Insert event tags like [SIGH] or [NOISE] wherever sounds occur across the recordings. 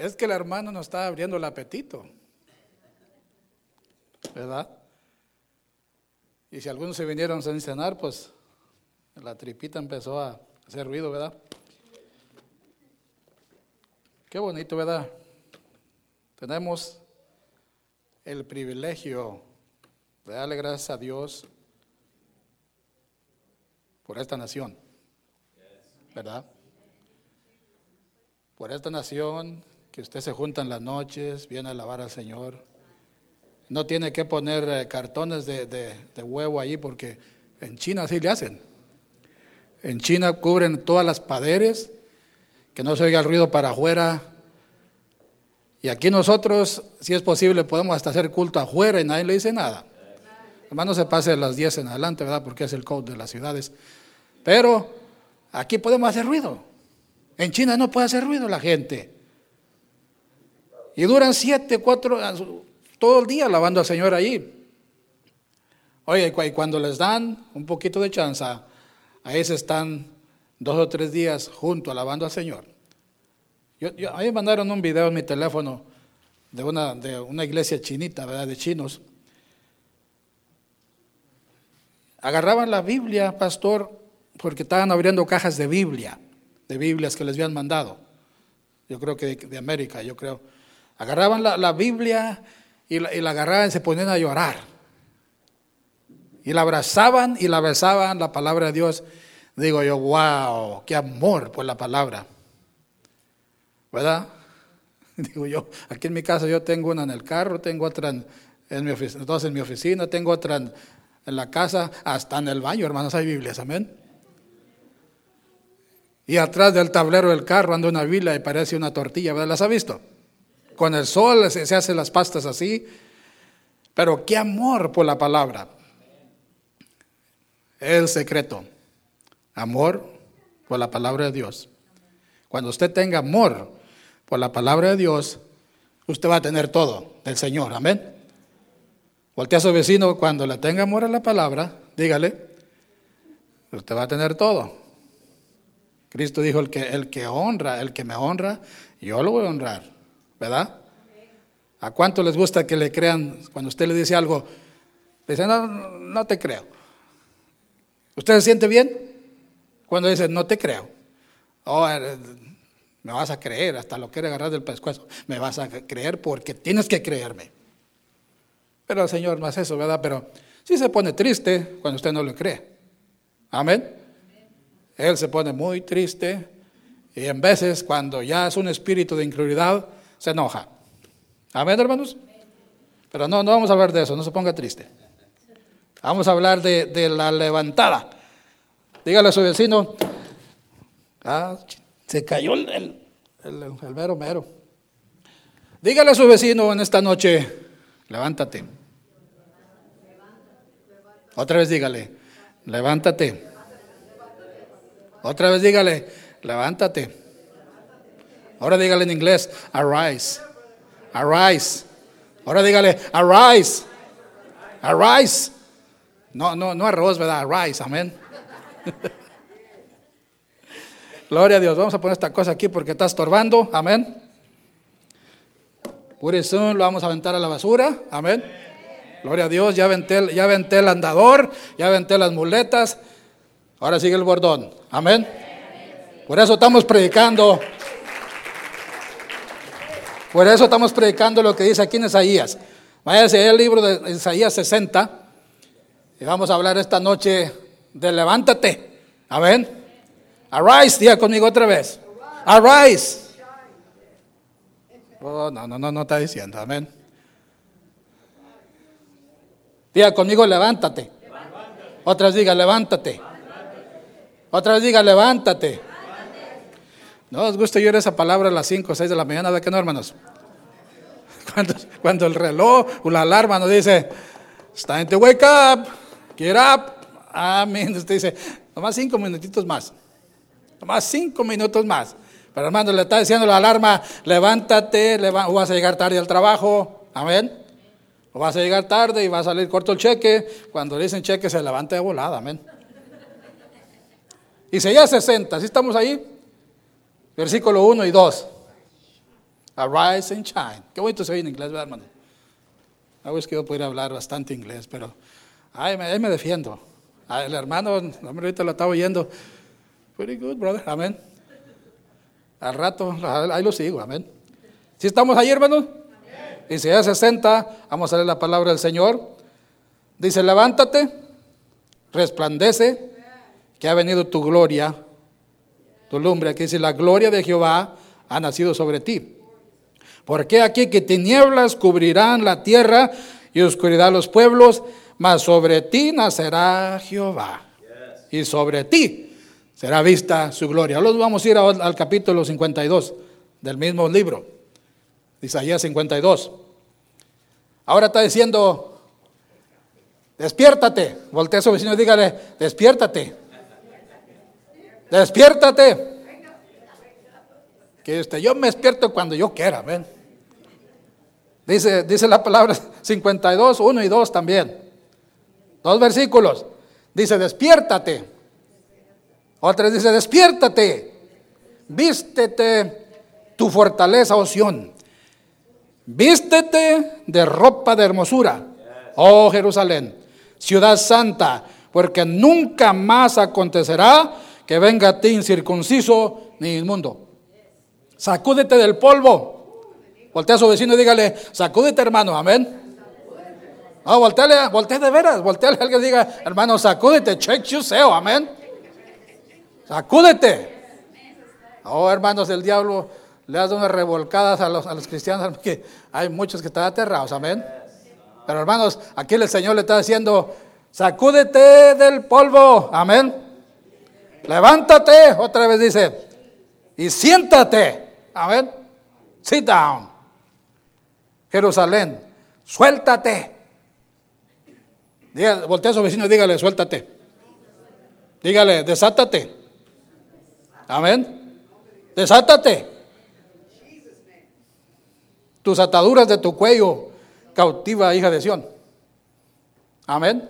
Es que el hermano nos está abriendo el apetito. ¿Verdad? Y si algunos se vinieron sin cenar, pues la tripita empezó a hacer ruido, ¿verdad? Qué bonito, ¿verdad? Tenemos el privilegio de darle gracias a Dios por esta nación, ¿verdad? Por esta nación usted se junta en las noches, viene a alabar al Señor. No tiene que poner eh, cartones de, huevo allí porque en China sí le hacen. En China cubren todas las paredes, que no se oiga el ruido para afuera. Y aquí nosotros, si es posible, podemos hasta hacer culto afuera y nadie le dice nada. Además no se pase las 10 en adelante, ¿verdad? Porque es el code de las ciudades. Pero aquí podemos hacer ruido. En China no puede hacer ruido la gente. Y duran siete, cuatro, todo el día alabando al Señor allí. Oye, y cuando les dan un poquito de chance, ahí se están dos o tres días juntos alabando al Señor. Yo, a mí me mandaron un video en mi teléfono de una, de una iglesia chinita, ¿verdad? De chinos. Agarraban la Biblia, pastor, porque estaban abriendo cajas de Biblia, de Biblias que les habían mandado. Yo creo que de, América, yo creo. Agarraban la, Biblia y la, agarraban y se ponían a llorar. Y la abrazaban y la besaban, la palabra de Dios. Digo yo, wow, qué amor por la palabra. ¿Verdad? [LAUGHS] Digo yo, aquí en mi casa yo tengo una en el carro, tengo otra en, mi oficina, dos en mi oficina, tengo otra en, en la casa, hasta en el baño, hermanos, hay Biblias, amén. Y atrás del tablero del carro anda una Biblia y parece una tortilla, ¿verdad? ¿Las ha visto? Con el sol se, hacen las pastas así. Pero qué amor por la palabra. El secreto. Amor por la palabra de Dios. Cuando usted tenga amor por la palabra de Dios, usted va a tener todo del Señor. Amén. Voltea a su vecino cuando le tenga amor a la palabra, dígale, usted va a tener todo. Cristo dijo, el que, el que honra, el que me honra, yo lo voy a honrar, ¿verdad? ¿A cuánto les gusta que le crean cuando usted le dice algo? Le dicen, no, no te creo. ¿Usted se siente bien? Cuando dice, no te creo. Oh, eh, me vas a creer, hasta lo quiere agarrar del pescuezo. Me vas a creer porque tienes que creerme. Pero el Señor no hace eso, ¿verdad? Pero sí se pone triste cuando usted no lo cree. Amén. Él se pone muy triste y en veces cuando ya es un espíritu de incredulidad, se enoja. Amén, hermanos. Pero no, no vamos a hablar de eso, no se ponga triste. Vamos a hablar de, la levantada. Dígale a su vecino, ah, se cayó el, el, el mero mero. Dígale a su vecino en esta noche, levántate. Otra vez dígale, levántate. Otra vez dígale, levántate. Ahora dígale en inglés, arise. Arise. Ahora dígale, arise. Arise. No, no, no arroz, ¿verdad? Arise, amén. [LAUGHS] Gloria a Dios. Vamos a poner esta cosa aquí porque está estorbando. Amén. Por eso lo vamos a aventar a la basura. Amén. Gloria a Dios. Ya aventé, ya aventé el andador. Ya aventé las muletas. Ahora sigue el bordón. Amén. Por eso estamos predicando. Por eso estamos predicando lo que dice aquí en Isaías. Váyase el libro de Isaías 60 y vamos a hablar esta noche de levántate. Amén. Arise, diga conmigo otra vez. Arise. Oh, no, no, no, no está diciendo. Amén. Diga conmigo, levántate. Otras diga, levántate. Otra vez diga, levántate. No os gusta oír esa palabra a las 5 o 6 de la mañana, ¿de qué no, hermanos? [LAUGHS] Cuando, cuando el reloj o la alarma nos dice, it's time to wake up, get up. Amén. Usted dice, nomás cinco minutitos más. Nomás cinco minutos más. Pero hermano, le está diciendo la alarma, levántate, o vas a llegar tarde al trabajo. Amén. O vas a llegar tarde y va a salir corto el cheque. Cuando le dicen cheque, se levanta de volada. Amén. Isaías 60, ¿sí estamos ahí? Versículo 1 y 2. Arise and shine. Qué bonito se oye en inglés, ¿verdad, hermano? A veces que yo pudiera hablar bastante inglés, pero ahí me, ahí me defiendo. El hermano, ahorita lo estaba oyendo. Pretty good, brother. Amén. Al rato, ahí lo sigo. Amén. ¿Sí estamos ahí, hermanos? Y si ya 60, vamos a leer la palabra del Señor. Dice, levántate, resplandece, que ha venido tu gloria, tu lumbre. Aquí dice, la gloria de Jehová ha nacido sobre ti. Porque aquí que tinieblas cubrirán la tierra y oscuridad los pueblos, mas sobre ti nacerá Jehová. Y sobre ti será vista su gloria. Ahora vamos a ir al, al capítulo 52 del mismo libro, Isaías 52. Ahora está diciendo, despiértate. Voltea a su vecino y dígale, despiértate. Despiértate. Que este, yo me despierto cuando yo quiera, ven. Dice, dice la palabra [LAUGHS] 52, 1 y 2 también. Dos versículos. Dice, despiértate. Otra dice, despiértate. Vístete tu fortaleza, oción. Vístete de ropa de hermosura, oh Jerusalén, ciudad santa, porque nunca más acontecerá que venga a ti incircunciso ni inmundo. Sacúdete del polvo. Voltea a su vecino y dígale, sacúdete hermano, amén. No, volteale, voltea de veras, volteale a alguien y diga, hermano, sacúdete, check yourself, amén. Sacúdete. Oh, hermanos, el diablo le dado unas revolcadas a los, a los cristianos, [LAUGHS] que hay muchos que están aterrados, amén. Pero hermanos, aquí el Señor le está diciendo, sacúdete del polvo, amén. Levántate, otra vez dice, y siéntate, amén. Sit down. Jerusalén, suéltate. Diga, voltea a su vecino y dígale, suéltate. Dígale, desátate. Amén. Desátate. Tus ataduras de tu cuello, cautiva hija de Sión. Amén.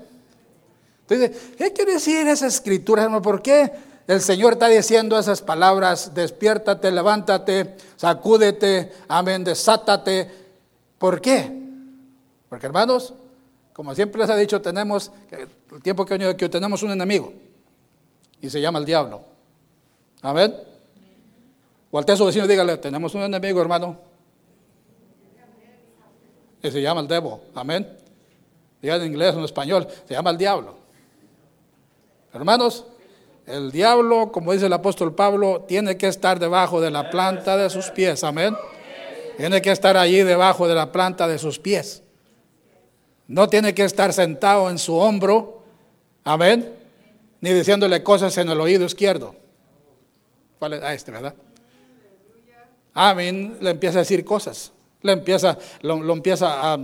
Entonces, ¿qué quiere decir esa escritura? ¿Por qué el Señor está diciendo esas palabras? Despiértate, levántate, sacúdete, amén, desátate. ¿Por qué? Porque, hermanos, como siempre les he dicho, tenemos, el tiempo que aquí, tenemos un enemigo y se llama el diablo. Amén. Voltea a su vecino dígale, tenemos un enemigo, hermano. Y se llama el devil. Amén. Diga en inglés o en español, se llama el diablo. Hermanos, el diablo, como dice el apóstol Pablo, tiene que estar debajo de la planta de sus pies. Amén. Tiene que estar allí debajo de la planta de sus pies. No tiene que estar sentado en su hombro. Amén. Ni diciéndole cosas en el oído izquierdo. ¿Cuál es? Ah, este, ¿verdad? Amén. Le empieza a decir cosas. Le empieza, lo, lo empieza a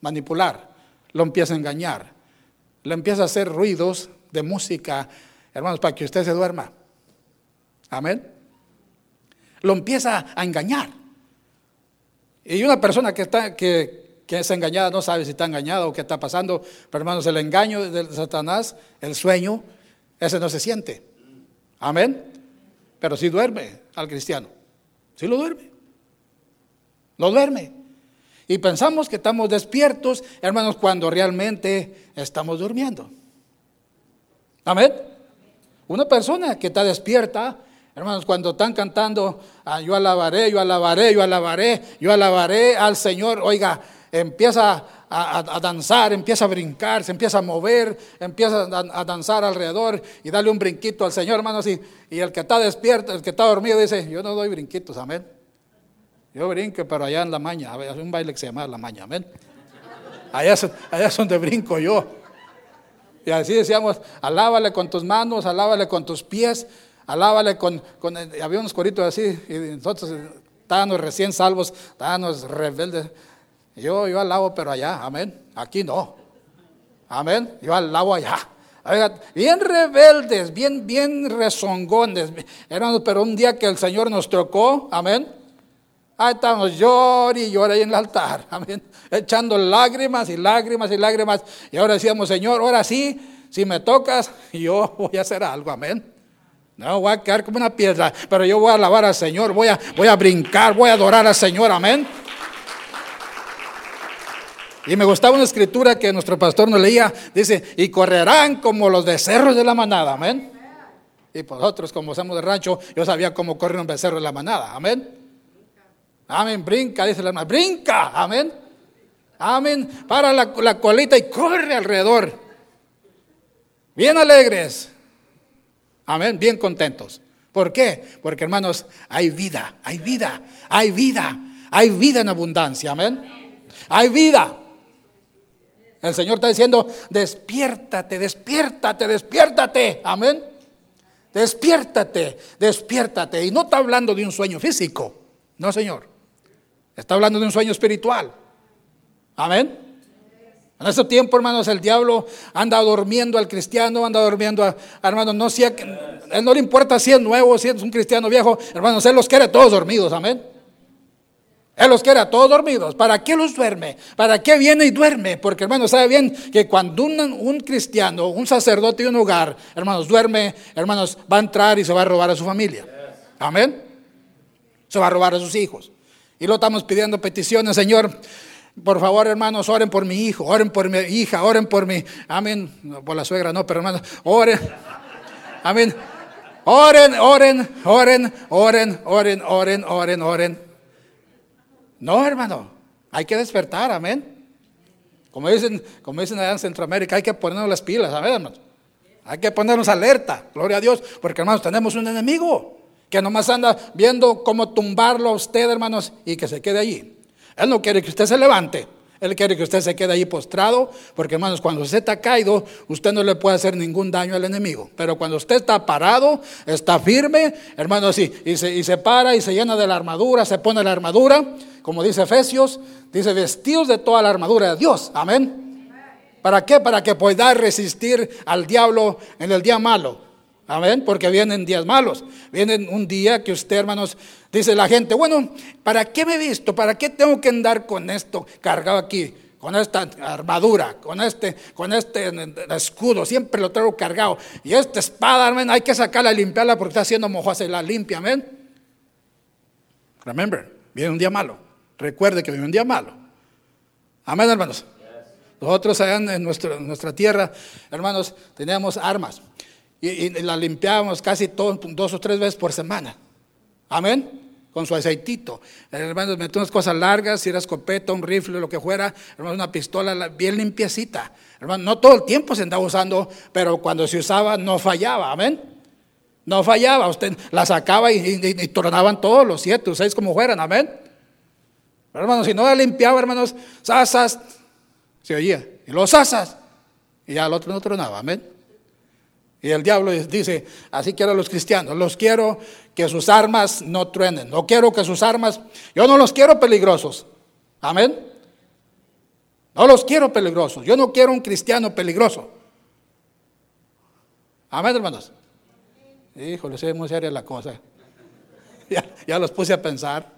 manipular. Lo empieza a engañar. Le empieza a hacer ruidos de música, hermanos, para que usted se duerma. Amén. Lo empieza a engañar. Y una persona que está, que, que es engañada no sabe si está engañada o qué está pasando. Pero hermanos, el engaño de Satanás, el sueño, ese no se siente. Amén. Pero sí duerme al cristiano. Sí lo duerme. Lo duerme. Y pensamos que estamos despiertos, hermanos, cuando realmente estamos durmiendo. Amén. Una persona que está despierta, hermanos, cuando están cantando, ah, yo alabaré, yo alabaré, yo alabaré, yo alabaré al Señor, oiga, empieza a, a, danzar, empieza a brincar, se empieza a mover, empieza a, a, danzar alrededor y darle un brinquito al Señor, hermanos. Y, y el que está despierto, el que está dormido, dice, yo no doy brinquitos, amén. Yo brinco, pero allá en la maña, hay un baile que se llama la maña, amén. Allá, allá es donde brinco yo. Y así decíamos, alábale con tus manos, alábale con tus pies, alábale con, con había unos coritos así, y nosotros estábamos recién salvos, estábamos rebeldes. Yo, yo alabo, pero allá, amén. Aquí no. Amén. Yo alabo allá. Bien rebeldes, bien, bien rezongones, hermanos, pero un día que el Señor nos tocó, amén. Ahí estamos, llor y llora ahí en el altar, [LAUGHS] amén. Echando lágrimas y lágrimas y lágrimas. Y ahora decíamos, Señor, ahora sí, si me tocas, [LAUGHS] yo voy a hacer algo, amén. No, voy a quedar como una piedra, pero yo voy a alabar al Señor, voy a, voy a brincar, voy a adorar al Señor, amén. Y me gustaba una escritura que nuestro pastor nos leía, dice, y correrán como los becerros de la manada, amén. Y nosotros, como somos de rancho, yo sabía cómo corre un becerro de la manada, amén. Amén, brinca, dice la hermana, brinca, amén. Amén, para la, la colita y corre alrededor. Bien alegres, amén, bien contentos. ¿Por qué? Porque hermanos, hay vida, hay vida, hay vida, hay vida en abundancia, amén. Hay vida. El Señor está diciendo, despiértate, despiértate, despiértate. Amén. Despiértate, despiértate. Y no está hablando de un sueño físico. No, Señor. Está hablando de un sueño espiritual. Amén. En ese tiempo, hermanos, el diablo anda durmiendo al cristiano, anda durmiendo a, hermanos, no sea, él no le importa si es nuevo, si es un cristiano viejo, hermanos, él los quiere todos dormidos, amén. Él los quiere a todos dormidos. ¿Para qué los duerme? ¿Para qué viene y duerme? Porque, hermanos, sabe bien que cuando un, cristiano, un sacerdote de un hogar, hermanos, duerme, hermanos, va a entrar y se va a robar a su familia. Amén. Se va a robar a sus hijos. Y lo estamos pidiendo peticiones, Señor. Por favor, hermanos, oren por mi hijo, oren por mi hija, oren por mi. Amén. por la suegra no, pero hermanos, oren. Amén. Oren, oren, oren, oren, oren, oren, oren, oren. No, hermano, hay que despertar, amén. Como dicen, como dicen allá en Centroamérica, hay que ponernos las pilas, amén, hermanos. Hay que ponernos alerta, gloria a Dios, porque hermanos, tenemos un enemigo que nomás anda viendo cómo tumbarlo a usted, hermanos, y que se quede allí. Él no quiere que usted se levante. Él quiere que usted se quede ahí postrado, porque hermanos, cuando usted está caído, usted no le puede hacer ningún daño al enemigo. Pero cuando usted está parado, está firme, hermanos, y, y, se, y se para y se llena de la armadura, se pone la armadura, como dice Efesios, dice vestidos de toda la armadura de Dios. Amén. ¿Para qué? Para que pueda resistir al diablo en el día malo. Amén, porque vienen días malos. Vienen un día que usted, hermanos, dice la gente, bueno, ¿para qué me he visto? ¿Para qué tengo que andar con esto cargado aquí? Con esta armadura, con este, con este escudo, siempre lo traigo cargado. Y esta espada, amén, hay que sacarla y limpiarla porque está haciendo mojo, se la limpia, amén. Remember, viene un día malo. Recuerde que viene un día malo. Amén, hermanos. Nosotros allá en nuestra tierra, hermanos, teníamos armas y, la limpiábamos casi dos o tres veces por semana. Amén. Con su aceitito. Hermanos, metió unas cosas largas, si era escopeta, un rifle, lo que fuera, hermanos, una pistola bien limpiecita. Hermanos, no todo el tiempo se andaba usando, pero cuando se usaba no fallaba. Amén. No fallaba. Usted la sacaba y, y, tornaban todos los siete seis como fueran. Amén. hermanos, si no la limpiaba, hermanos, sasas, se oía. Y los sasas. Y ya el otro no tronaba. Amén. Y el diablo dice, así quiero a los cristianos, los quiero que sus armas no truenen, no quiero que sus armas, yo no los quiero peligrosos, amén. No los quiero peligrosos, yo no quiero un cristiano peligroso. Amén, hermanos. Híjole, es muy seria la cosa. [LAUGHS] Ya, ya, los puse a pensar.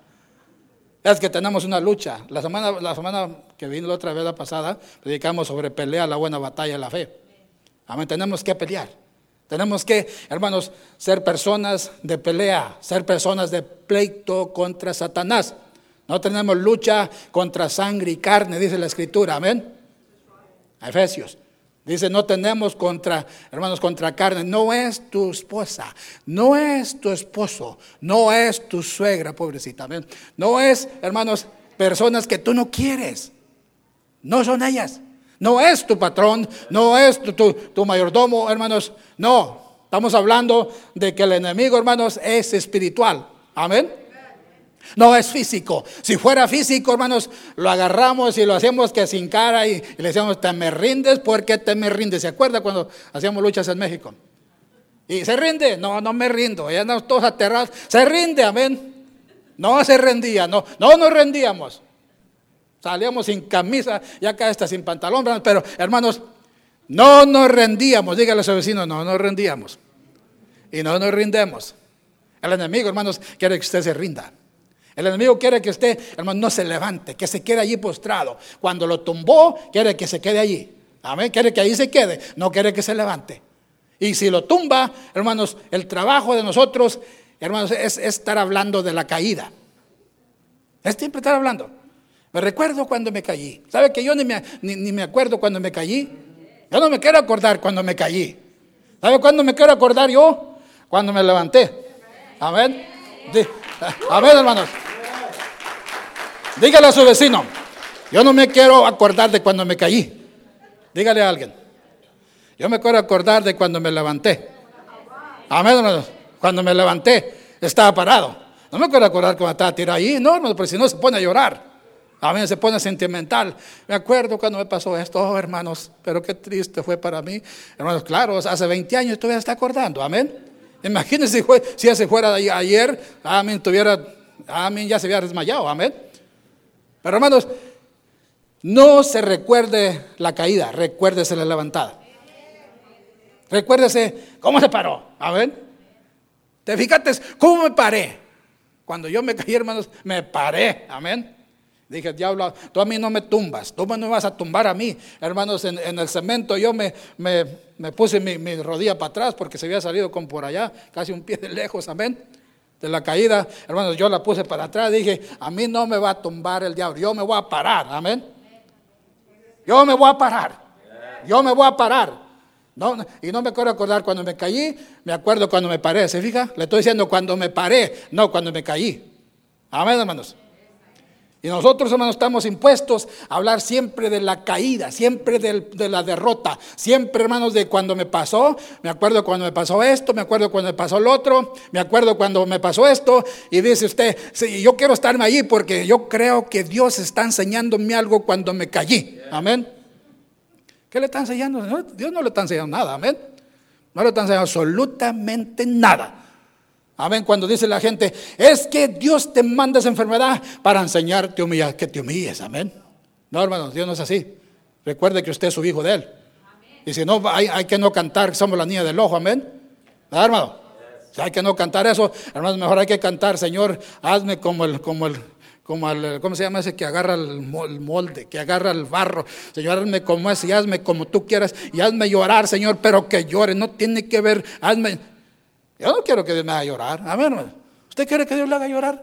Es que tenemos una lucha. La semana, la semana que vino la otra vez, la pasada, predicamos sobre pelea, la buena batalla de la fe. Amén, tenemos que pelear. Tenemos que, hermanos, ser personas de pelea, ser personas de pleito contra Satanás. No tenemos lucha contra sangre y carne, dice la escritura, amén. Efesios. Dice, no tenemos contra, hermanos, contra carne. No es tu esposa, no es tu esposo, no es tu suegra, pobrecita. Amén. No es, hermanos, personas que tú no quieres. No son ellas. No es tu patrón, no es tu, mayordomo, hermanos. No, estamos hablando de que el enemigo, hermanos, es espiritual. Amén. No es físico. Si fuera físico, hermanos, lo agarramos y lo hacemos que sin cara y, le decimos, te me rindes, ¿por qué te me rindes? ¿Se acuerda cuando hacíamos luchas en México? Y se rinde, no, no me rindo, ya andamos todos aterrados, se rinde, amén. No se rendía, no, no nos rendíamos. Salíamos sin camisa, ya acá está sin pantalón, pero hermanos, no nos rendíamos. Dígale a su vecino, no nos rendíamos. Y no nos rindemos. El enemigo, hermanos, quiere que usted se rinda. El enemigo quiere que usted, hermano, no se levante, que se quede allí postrado. Cuando lo tumbó, quiere que se quede allí. Amén. Quiere que ahí se quede, no quiere que se levante. Y si lo tumba, hermanos, el trabajo de nosotros, hermanos, es, estar hablando de la caída. Es siempre estar hablando. Me recuerdo cuando me caí. ¿Sabe que yo ni me, ni me acuerdo cuando me caí? Yo no me quiero acordar cuando me caí. ¿Sabe cuándo me quiero acordar yo? Cuando me levanté. Amén. [LAUGHS] Amén, hermanos. Dígale a su vecino, yo no me quiero acordar de cuando me caí. Dígale a alguien. Yo me quiero acordar de cuando me levanté. Amén, hermanos. Cuando me levanté, estaba parado. No me quiero acordar cuando estaba tirado ahí, no, hermanos, porque si no se pone a llorar. Amén, se pone sentimental. Me acuerdo cuando me pasó esto, oh, hermanos, pero qué triste fue para mí. Hermanos, claro, hace 20 años todavía está acordando, amén. Imagínense si ese fuera de ayer, amén, tuviera, amén, ya se había desmayado, amén. Pero hermanos, no se recuerde la caída, recuérdese la levantada. Recuérdese cómo se paró, amén. ¿Te fijaste cómo me paré? Cuando yo me caí, hermanos, me paré, amén. Dije, diablo, tú a mí no me tumbas, tú no me vas a tumbar a mí. Hermanos, en, el cemento yo me, me, puse mi, rodilla para atrás porque se había salido con por allá, casi un pie de lejos, amén. De la caída, hermanos, yo la puse para atrás. Dije, a mí no me va a tumbar el diablo, yo me voy a parar, amén. Yo me voy a parar, yo me voy a parar. Y no me quiero acordar cuando me caí, me acuerdo cuando me paré. ¿Se fija? Le estoy diciendo cuando me paré, no cuando me caí. Amén, hermanos. Y nosotros, hermanos, estamos impuestos a hablar siempre de la caída, siempre de la derrota, siempre, hermanos, de cuando me pasó, me acuerdo cuando me pasó esto, me acuerdo cuando me pasó lo otro, me acuerdo cuando me pasó esto, y dice usted, sí, yo quiero estarme allí porque yo creo que Dios está enseñándome algo cuando me caí. Amén. ¿Qué le está enseñando? Dios no le está enseñando nada, amén. No le está enseñando absolutamente nada. Amén. Cuando dice la gente, es que Dios te manda esa enfermedad para enseñarte humillar, que te humilles. Amén. No, hermanos, Dios no es así. Recuerde que usted es su hijo de Él. Y si no, hay, hay, que no cantar, somos la niña del ojo. Amén. ¿Verdad, hermano? Si hay que no cantar eso, hermanos, mejor hay que cantar, Señor, hazme como el, como el, como el, ¿cómo se llama ese que agarra el molde, que agarra el barro? Señor, hazme como ese y hazme como tú quieras y hazme llorar, Señor, pero que llore, no tiene que ver, hazme, yo no quiero que Dios me haga llorar. Amén. ¿Usted quiere que Dios le haga llorar?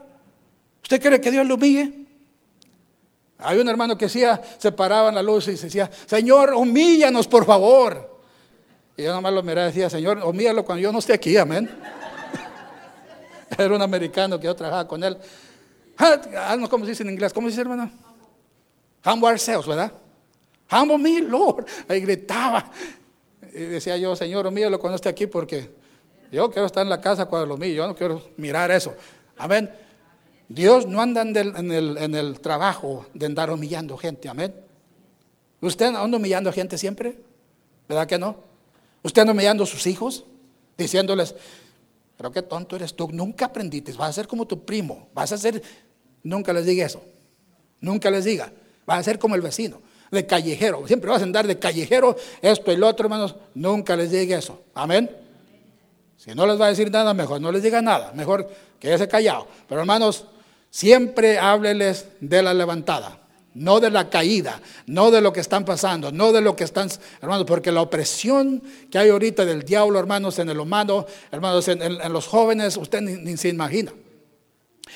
¿Usted quiere que Dios le humille? Hay un hermano que decía, se paraba en la luz y decía, Señor, humíllanos por favor. Y yo nomás lo miraba y decía, Señor, humíllalo cuando yo no esté aquí, amén. [LAUGHS] Era un americano que yo trabajaba con él. Ah, no, ¿Cómo se dice en inglés? ¿Cómo se dice, hermano? Humble ourselves, ¿verdad? Humble me, Lord. Ahí gritaba. Y decía yo, Señor, humíllalo cuando esté aquí porque yo quiero estar en la casa cuando lo mío, yo no quiero mirar eso. Amén. Dios no anda en el, trabajo de andar humillando gente, amén. ¿Usted anda humillando gente siempre? ¿Verdad que no? ¿Usted anda humillando a sus hijos? Diciéndoles, pero qué tonto eres tú, nunca aprendiste, vas a ser como tu primo, vas a ser, nunca les diga eso, nunca les diga, vas a ser como el vecino, de callejero, siempre vas a andar de callejero, esto y lo otro, hermanos, nunca les diga eso, amén. Si no les va a decir nada, mejor no les diga nada, mejor quédese callado. Pero hermanos, siempre hábleles de la levantada, no de la caída, no de lo que están pasando, no de lo que están, hermanos, porque la opresión que hay ahorita del diablo, hermanos, en el humano, hermanos, en, los jóvenes, usted ni, se imagina.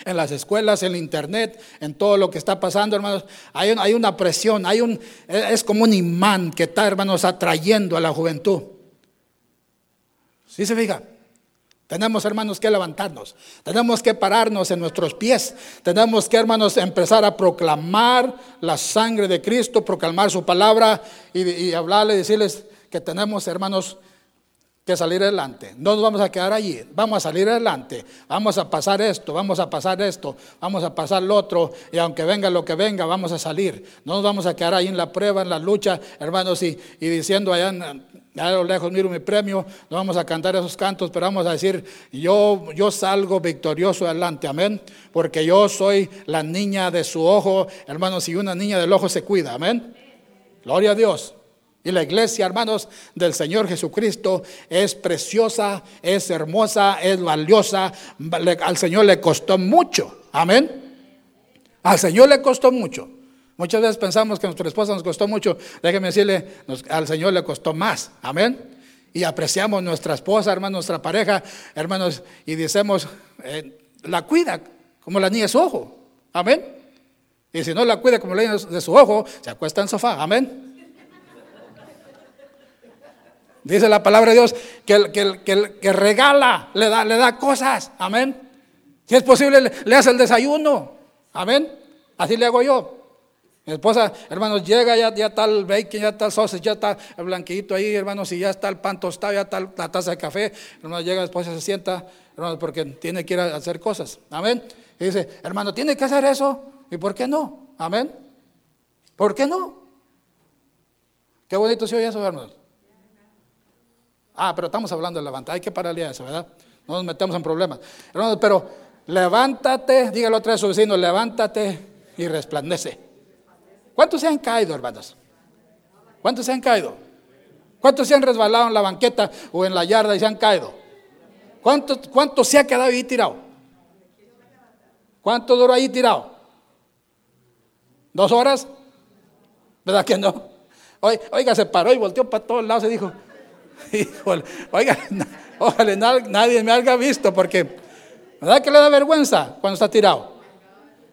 En las escuelas, en internet, en todo lo que está pasando, hermanos, hay, hay una presión, hay un, es como un imán que está, hermanos, atrayendo a la juventud. ¿Sí se fija? Tenemos, hermanos, que levantarnos. Tenemos que pararnos en nuestros pies. Tenemos que, hermanos, empezar a proclamar la sangre de Cristo, proclamar su palabra y, y hablarle, decirles que tenemos, hermanos, que salir adelante. No nos vamos a quedar allí, vamos a salir adelante. Vamos a pasar esto, vamos a pasar esto, vamos a pasar lo otro. Y aunque venga lo que venga, vamos a salir. No nos vamos a quedar ahí en la prueba, en la lucha, hermanos, y, diciendo allá, a lo lejos miro mi premio, no vamos a cantar esos cantos, pero vamos a decir, yo, yo salgo victorioso adelante, amén. Porque yo soy la niña de su ojo, hermanos, y una niña del ojo se cuida, amén. Gloria a Dios. Y la iglesia, hermanos, del Señor Jesucristo es preciosa, es hermosa, es valiosa. Al Señor le costó mucho. Amén. Al Señor le costó mucho. Muchas veces pensamos que nuestra esposa nos costó mucho. Déjeme decirle, al Señor le costó más. Amén. y apreciamos nuestra esposa, hermanos, nuestra pareja, hermanos, y decimos, eh, la cuida como la niña de su ojo. Amén. Y si no la cuida como la niña de su ojo, se acuesta en sofá. Amén. Dice la palabra de Dios que el que, regala, le da, le da cosas. Amén. Si es posible, le, hace el desayuno. Amén. Así le hago yo. Mi esposa, hermanos, llega, ya, ya está el bacon, ya está el sausage, ya está el blanquito ahí, hermanos, y ya está el pan tostado, ya está la taza de café. Hermanos, llega, esposa se sienta, hermanos, porque tiene que ir a hacer cosas. Amén. Y dice, hermano, tiene que hacer eso. ¿Y por qué no? Amén. ¿Por qué no? Qué bonito se oye eso, hermanos. Ah, pero estamos hablando de levantar. Hay que pararle a eso, ¿verdad? No nos metemos en problemas. Hermanos, pero levántate, dígalo otra vez a su vecino, levántate y resplandece. ¿Cuántos se han caído, hermanos? ¿Cuántos se han caído? ¿Cuántos se han resbalado en la banqueta o en la yarda y se han caído? ¿Cuántos, cuántos se ha quedado ahí tirado? ¿Cuánto duró ahí tirado? ¿Dos horas? ¿Verdad que no? Oiga, se paró y volteó para todos lados y dijo, [LAUGHS] oiga, [LAUGHS] ojalá nadie me haya visto porque, ¿verdad que le da vergüenza cuando está tirado?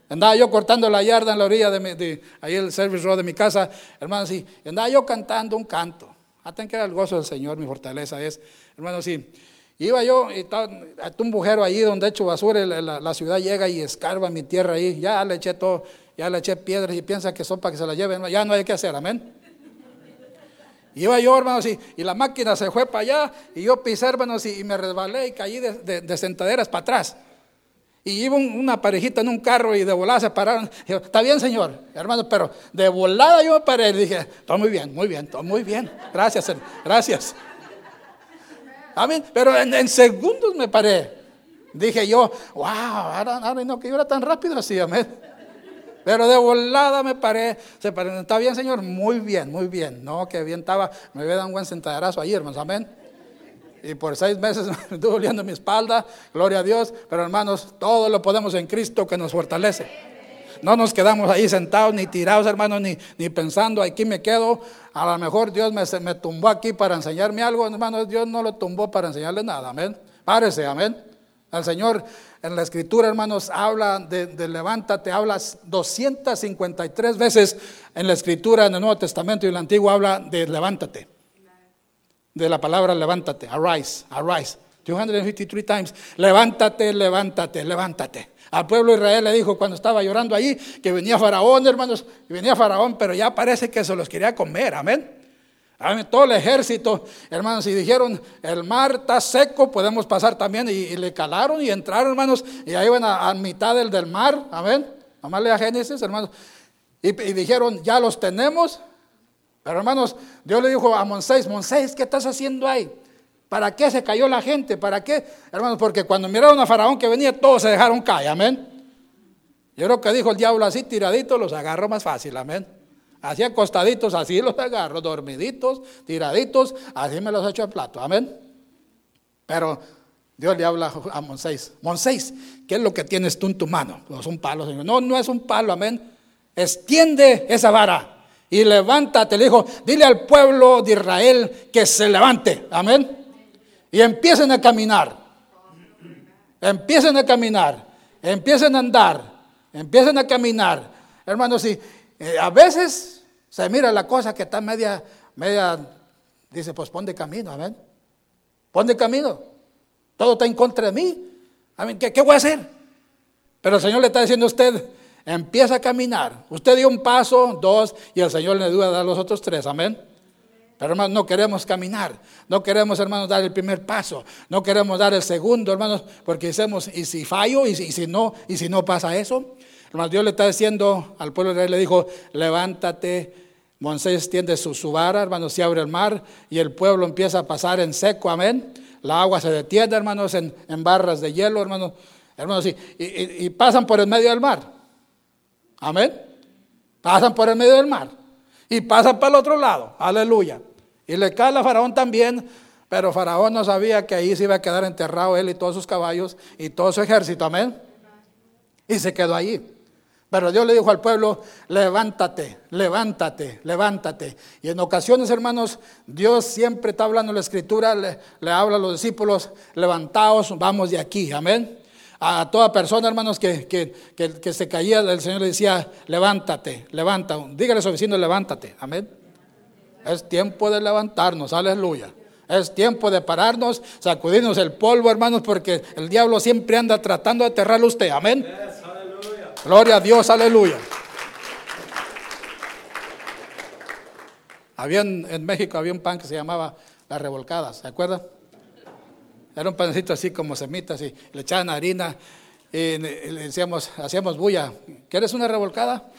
Andaba yo cortando la yarda en la orilla de, ahí el service road de mi casa, hermano, sí. Andaba yo cantando un canto. Hasta que era el gozo del Señor, mi fortaleza es. Hermano, sí. Iba yo y estaba un bujero ahí donde he hecho basura, la, la, ciudad llega y escarba mi tierra ahí. Ya le eché todo, ya le eché piedras y piensa que son para que se la lleven. Ya no hay que hacer, amén. Iba yo, hermanos, y, y, la máquina se fue para allá, y yo pisé, hermanos, y, me resbalé y caí de, sentaderas para atrás. Y iba una parejita en un carro y de volada se pararon. está bien, señor, hermano, pero de volada yo me paré y dije, todo muy bien, muy bien, todo muy bien. Gracias, gracias. Amén. Pero en, segundos me paré. Dije yo, wow, ahora, no que yo era tan rápido así, amén. Pero de volada me paré, se paré, ¿está bien, Señor? Muy bien, muy bien. No, que bien estaba, me había dado un buen sentaderazo ahí, hermanos, amén. Y por seis meses [LAUGHS] me estuvo doliendo mi espalda, gloria a Dios. Pero hermanos, todo lo podemos en Cristo que nos fortalece. No nos quedamos ahí sentados, ni tirados, hermanos, ni, ni pensando, aquí me quedo. A lo mejor Dios me, me tumbó aquí para enseñarme algo, hermanos. Dios no lo tumbó para enseñarle nada, amén. Párese, amén. El Señor en la escritura, hermanos, habla de, levántate, habla 253 veces en la escritura, en el Nuevo Testamento y en el Antiguo, habla de levántate. De la palabra levántate, arise, arise. 253 times, levántate, levántate, levántate. Al pueblo de Israel le dijo cuando estaba llorando ahí que venía Faraón, hermanos, venía Faraón, pero ya parece que se los quería comer, amén. Todo el ejército, hermanos, y dijeron, el mar está seco, podemos pasar también. Y, le calaron y entraron, hermanos, y ahí van a, mitad del, del mar, amén. Nomás lea Génesis, hermanos. Y, dijeron, ya los tenemos. Pero hermanos, Dios le dijo a Moisés, Moisés, ¿qué estás haciendo ahí? ¿Para qué se cayó la gente? ¿Para qué? Hermanos, porque cuando miraron a Faraón que venía, todos se dejaron caer, amén. Yo creo que dijo el diablo así, tiradito, los agarró más fácil, amén. Así acostaditos, así los agarro, dormiditos, tiraditos, así me los echo al plato. Amén. Pero Dios le habla a Moisés. Moisés, ¿qué es lo que tienes tú en tu mano? Pues un palo, Señor. No, no es un palo, amén. Extiende esa vara y levántate. Le dijo, dile al pueblo de Israel que se levante. Amén. Y empiecen a caminar. Empiecen a caminar. Empiecen a andar. Empiecen a caminar. Hermanos, si eh, a veces se mira la cosa que está media, media, dice, pues pon de camino, amén. Pon de camino. Todo está en contra de mí. Amén. ¿Qué, ¿Qué voy a hacer? Pero el Señor le está diciendo a usted, empieza a caminar. Usted dio un paso, dos, y el Señor le duda dar los otros tres, amén. Pero hermanos, no queremos caminar, no queremos hermanos dar el primer paso, no queremos dar el segundo, hermanos, porque decimos, ¿y si fallo? ¿Y si, si no? ¿Y si no pasa eso? Hermanos, Dios le está diciendo al pueblo de Israel, le dijo, levántate. Moisés tiende su, su vara, hermanos, se abre el mar y el pueblo empieza a pasar en seco, amén. La agua se detiene, hermanos, en, barras de hielo, hermanos. Hermanos, y, y, pasan por el medio del mar. Amén. Pasan por el medio del mar. Y pasan para el otro lado. Aleluya. Y le cae a Faraón también. Pero Faraón no sabía que ahí se iba a quedar enterrado él y todos sus caballos y todo su ejército. Amén. Y se quedó ahí. Pero Dios le dijo al pueblo, levántate, levántate, levántate. Y en ocasiones, hermanos, Dios siempre está hablando en la escritura, le, habla a los discípulos, levantaos, vamos de aquí, amén. A toda persona, hermanos, que, que, se caía, el Señor le decía, levántate, levanta. Dígale a su vecino, levántate, amén. Es tiempo de levantarnos, aleluya. Es tiempo de pararnos, sacudirnos el polvo, hermanos, porque el diablo siempre anda tratando de aterrarle a usted, amén. Gloria a Dios, aleluya. Había en, México había un pan que se llamaba las revolcadas, ¿se acuerdan? Era un pancito así como semitas y le echaban harina y le decíamos, hacíamos bulla. ¿Quieres una revolcada?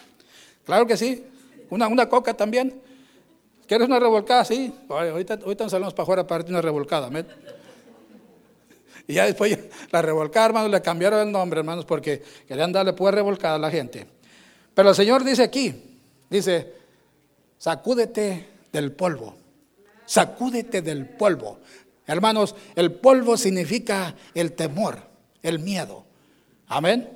Claro que sí. Una, una coca también. ¿Quieres una revolcada? Sí. Ahorita, ahorita nos salimos para afuera para darte una revolcada. Y ya después [LAUGHS] la revolcada, hermanos, le cambiaron el nombre, hermanos, porque querían darle pues revolcada a la gente. Pero el Señor dice aquí, dice, sacúdete del polvo, sacúdete del polvo. Hermanos, el polvo significa el temor, el miedo. Amén.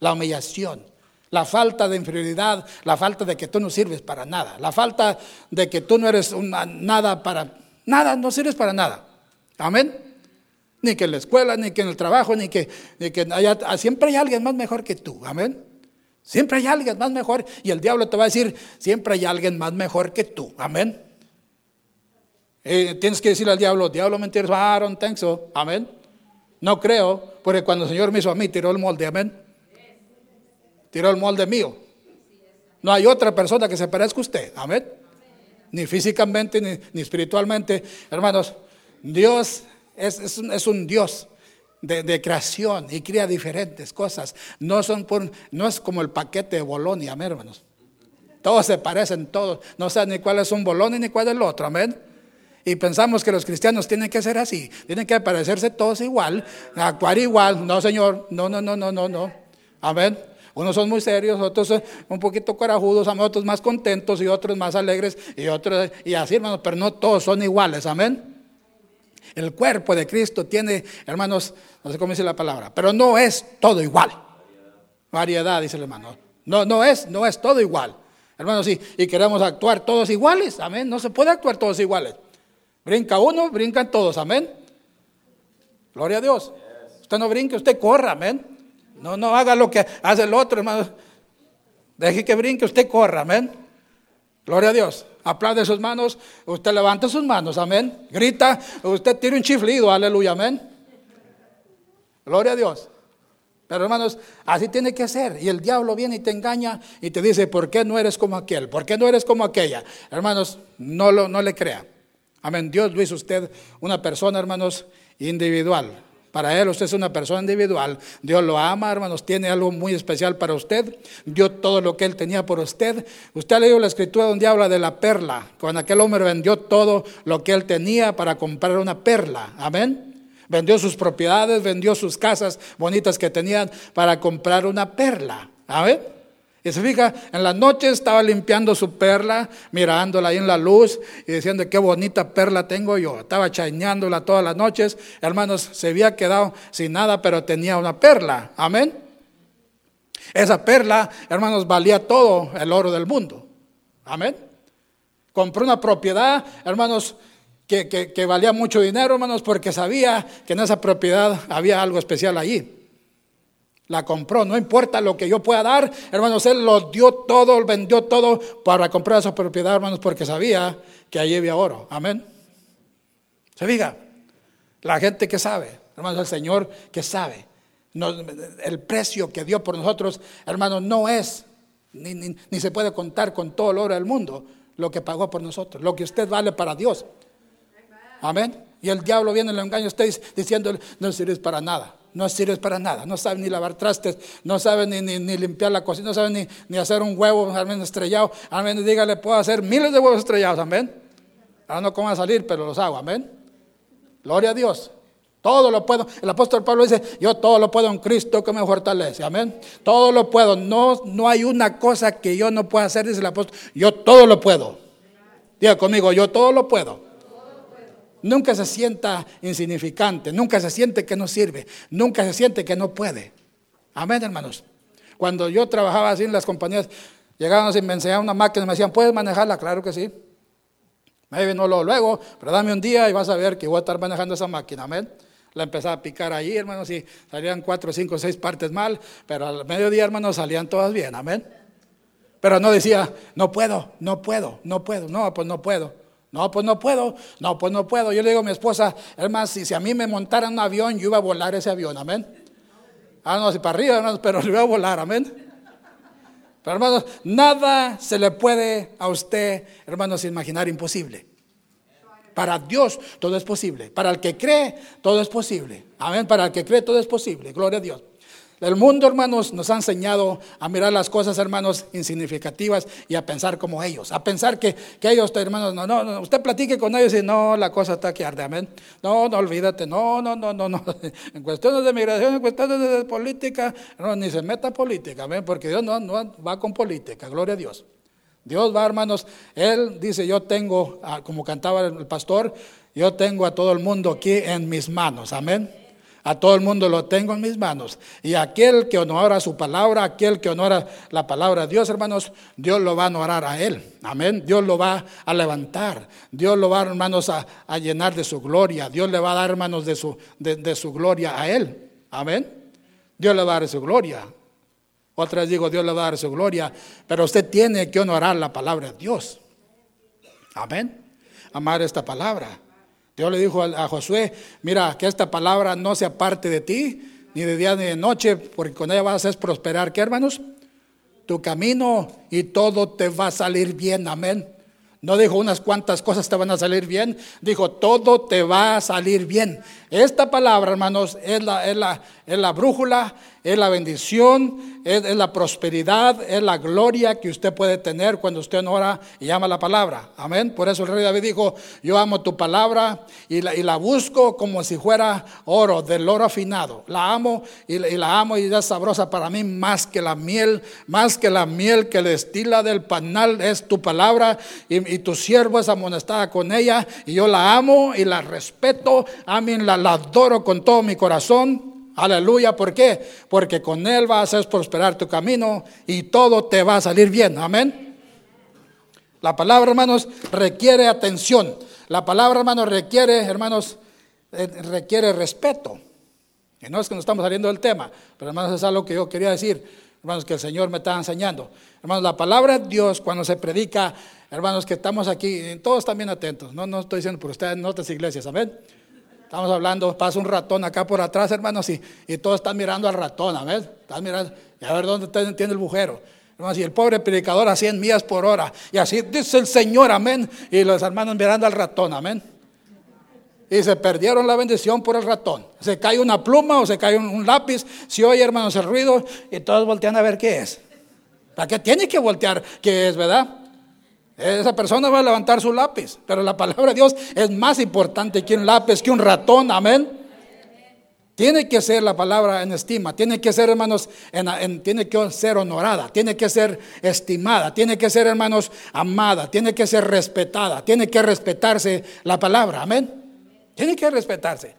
La humillación, la falta de inferioridad, la falta de que tú no sirves para nada, la falta de que tú no eres nada para nada, no sirves para nada. Amén. Ni que en la escuela, ni que en el trabajo, ni que, haya, siempre hay alguien más mejor que tú. Amén. Siempre hay alguien más mejor. Y el diablo te va a decir, siempre hay alguien más mejor que tú. Amén. Eh, tienes que decirle al diablo, diablo mentiras, I don't. Amén. No creo, porque cuando el Señor me hizo a mí, tiró el molde. Amén. Tiró el molde mío. No hay otra persona que se parezca a usted. Amén. Ni físicamente, ni, ni espiritualmente. Hermanos, Dios es, un, Dios de, creación y crea diferentes cosas. No, son por, no es como el paquete de Bolonia, amén, hermanos. Todos se parecen, todos. No saben ni cuál es un Bolonia ni cuál es el otro, amén. Y pensamos que los cristianos tienen que ser así, tienen que parecerse todos igual, actuar igual. No, Señor, no, no, no, no, no, no. Amén. Unos son muy serios, otros un poquito corajudos, otros más contentos y otros más alegres y otros y así, hermanos, pero no todos son iguales, amén. El cuerpo de Cristo tiene, hermanos, no sé cómo dice la palabra, pero no es todo igual. Variedad, dice el hermano. No, no es, no es todo igual. Hermanos, sí, y queremos actuar todos iguales, amén. No se puede actuar todos iguales. Brinca uno, brincan todos, amén. Gloria a Dios. Usted no brinque, usted corra, amén. No, no haga lo que hace el otro, hermano. Deje que brinque, usted corra, amén. Gloria a Dios aplaude sus manos, usted levanta sus manos, amén. Grita, usted tira un chiflido, aleluya, amén. Gloria a Dios. Pero hermanos, así tiene que ser. Y el diablo viene y te engaña y te dice, ¿por qué no eres como aquel? ¿Por qué no eres como aquella? Hermanos, no, lo, no le crea. Amén. Dios lo hizo usted una persona, hermanos, individual. Para Él usted es una persona individual. Dios lo ama, hermanos, tiene algo muy especial para usted. Dio todo lo que Él tenía por usted. Usted ha leído la escritura donde habla de la perla, cuando aquel hombre vendió todo lo que Él tenía para comprar una perla. Amén. Vendió sus propiedades, vendió sus casas bonitas que tenían para comprar una perla. Amén. Y se fija, en la noche estaba limpiando su perla, mirándola ahí en la luz y diciendo qué bonita perla tengo yo. Estaba chañándola todas las noches. Hermanos, se había quedado sin nada, pero tenía una perla. Amén. Esa perla, hermanos, valía todo el oro del mundo. Amén. Compró una propiedad, hermanos, que, que valía mucho dinero, hermanos, porque sabía que en esa propiedad había algo especial allí la compró. No importa lo que yo pueda dar, hermanos, él lo dio todo, vendió todo para comprar esa propiedad, hermanos, porque sabía que allí había oro. Amén. Se diga, la gente que sabe, hermanos, el Señor que sabe. el precio que dio por nosotros, hermanos, no es, ni, ni se puede contar con todo el oro del mundo, lo que pagó por nosotros, lo que usted vale para Dios. Amén. Y el diablo viene y le engaña usted diciendo, no sirves para nada no sirves para nada. No sabe ni lavar trastes, no sabe ni, ni, limpiar la cocina, no sabe ni, ni hacer un huevo, amén, estrellado. Amén, dígale, puedo hacer miles de huevos estrellados, amén. Ahora no cómo a salir, pero los hago, amén. Gloria a Dios. Todo lo puedo. El apóstol Pablo dice, yo todo lo puedo en Cristo que me fortalece. Amén. Todo lo puedo. No, no hay una cosa que yo no pueda hacer, dice el apóstol. Yo todo lo puedo. Diga conmigo, yo todo lo puedo nunca se sienta insignificante, nunca se siente que no sirve, nunca se siente que no puede. Amén, hermanos. Cuando yo trabajaba así en las compañías, llegaban y me enseñaban una máquina y me decían, ¿puedes manejarla? Claro que sí. Me no lo luego, pero dame un día y vas a ver que voy a estar manejando esa máquina, amén. La empezaba a picar ahí, hermanos, y salían cuatro, cinco, seis partes mal, pero al mediodía, hermanos, salían todas bien, amén. Pero no decía, no puedo, no puedo, no puedo, no, pues no puedo. No, pues no puedo, no, pues no puedo. Yo le digo a mi esposa, hermano, si, si a mí me montaran un avión, yo iba a volar ese avión, amén. Ah, no, si para arriba, hermanos, pero [LAUGHS] lo iba a volar, amén. Pero hermanos, nada se le puede a usted, hermanos, imaginar imposible. Para Dios todo es posible. Para el que cree, todo es posible. Amén. Para el que cree, todo es posible. Gloria a Dios. El mundo, hermanos, nos ha enseñado a mirar las cosas, hermanos, insignificativas y a pensar como ellos. A pensar que, que ellos, hermanos, no, no, no, usted platique con ellos y no, la cosa está aquí arde, amén. No, no, olvídate, no, no, no, no, no. [LAUGHS] En cuestiones de migración, en cuestiones de política, no, ni se meta política, amén, porque Dios no, no va con política, gloria a Dios. Dios va, hermanos, Él dice, yo tengo, ah, como cantaba el pastor, yo tengo a todo el mundo aquí en mis manos, amén. A todo el mundo lo tengo en mis manos. Y aquel que honora su palabra, aquel que honora la palabra de Dios, hermanos, Dios lo va a honorar a él. Amén. Dios lo va a levantar. Dios lo va, hermanos, a, llenar de su gloria. Dios le va a dar, hermanos, de su, de, su gloria a él. Amén. Dios le va a dar su gloria. Otra vez digo, Dios le va a dar su gloria. Pero usted tiene que honorar la palabra de Dios. Amén. Amar esta palabra. Dios le dijo a, Josué, mira, que esta palabra no sea parte de ti, ni de día ni de noche, porque con ella vas a prosperar, ¿qué hermanos? Tu camino y todo te va a salir bien, amén. No dijo unas cuantas cosas te van a salir bien, dijo todo te va a salir bien. Esta palabra, hermanos, es la, es la, es la brújula, es la bendición, es, la prosperidad, es la gloria que usted puede tener cuando usted ora y llama la palabra. Amén. Por eso el rey David dijo, yo amo tu palabra y la, y busco como si fuera oro, del oro afinado. La amo y, la amo y es sabrosa para mí más que la miel, más que la miel que destila del panal es tu palabra y, tu siervo es amonestada con ella y yo la amo y la respeto. Amén, la, la adoro con todo mi corazón Aleluya, ¿por qué? Porque con Él vas a hacer prosperar tu camino y todo te va a salir bien. Amén. La palabra, hermanos, requiere atención. La palabra, hermanos, requiere, hermanos, eh, requiere respeto. Y no es que nos estamos saliendo del tema, pero hermanos, es algo que yo quería decir, hermanos, que el Señor me está enseñando. Hermanos, la palabra de Dios, cuando se predica, hermanos, que estamos aquí, todos están bien atentos. No, no estoy diciendo por ustedes en otras iglesias, amén. Estamos hablando, pasa un ratón acá por atrás, hermanos, y, y todos están mirando al ratón, a están mirando, y a ver dónde tiene el bujero. Hermanos, y el pobre predicador a 100 millas por hora, y así dice el Señor, amén, y los hermanos mirando al ratón, amén. Y se perdieron la bendición por el ratón. Se cae una pluma o se cae un, lápiz, si oye, hermanos, el ruido, y todos voltean a ver qué es. ¿Para qué tiene que voltear qué es, verdad? Esa persona va a levantar su lápiz, pero la palabra de Dios es más importante que un lápiz, que un ratón, amén. Tiene que ser la palabra en estima, tiene que ser, hermanos, tiene que ser honorada, tiene que ser estimada, tiene que ser, hermanos, amada, tiene que ser respetada, tiene que respetarse la palabra, amén. Tiene que respetarse.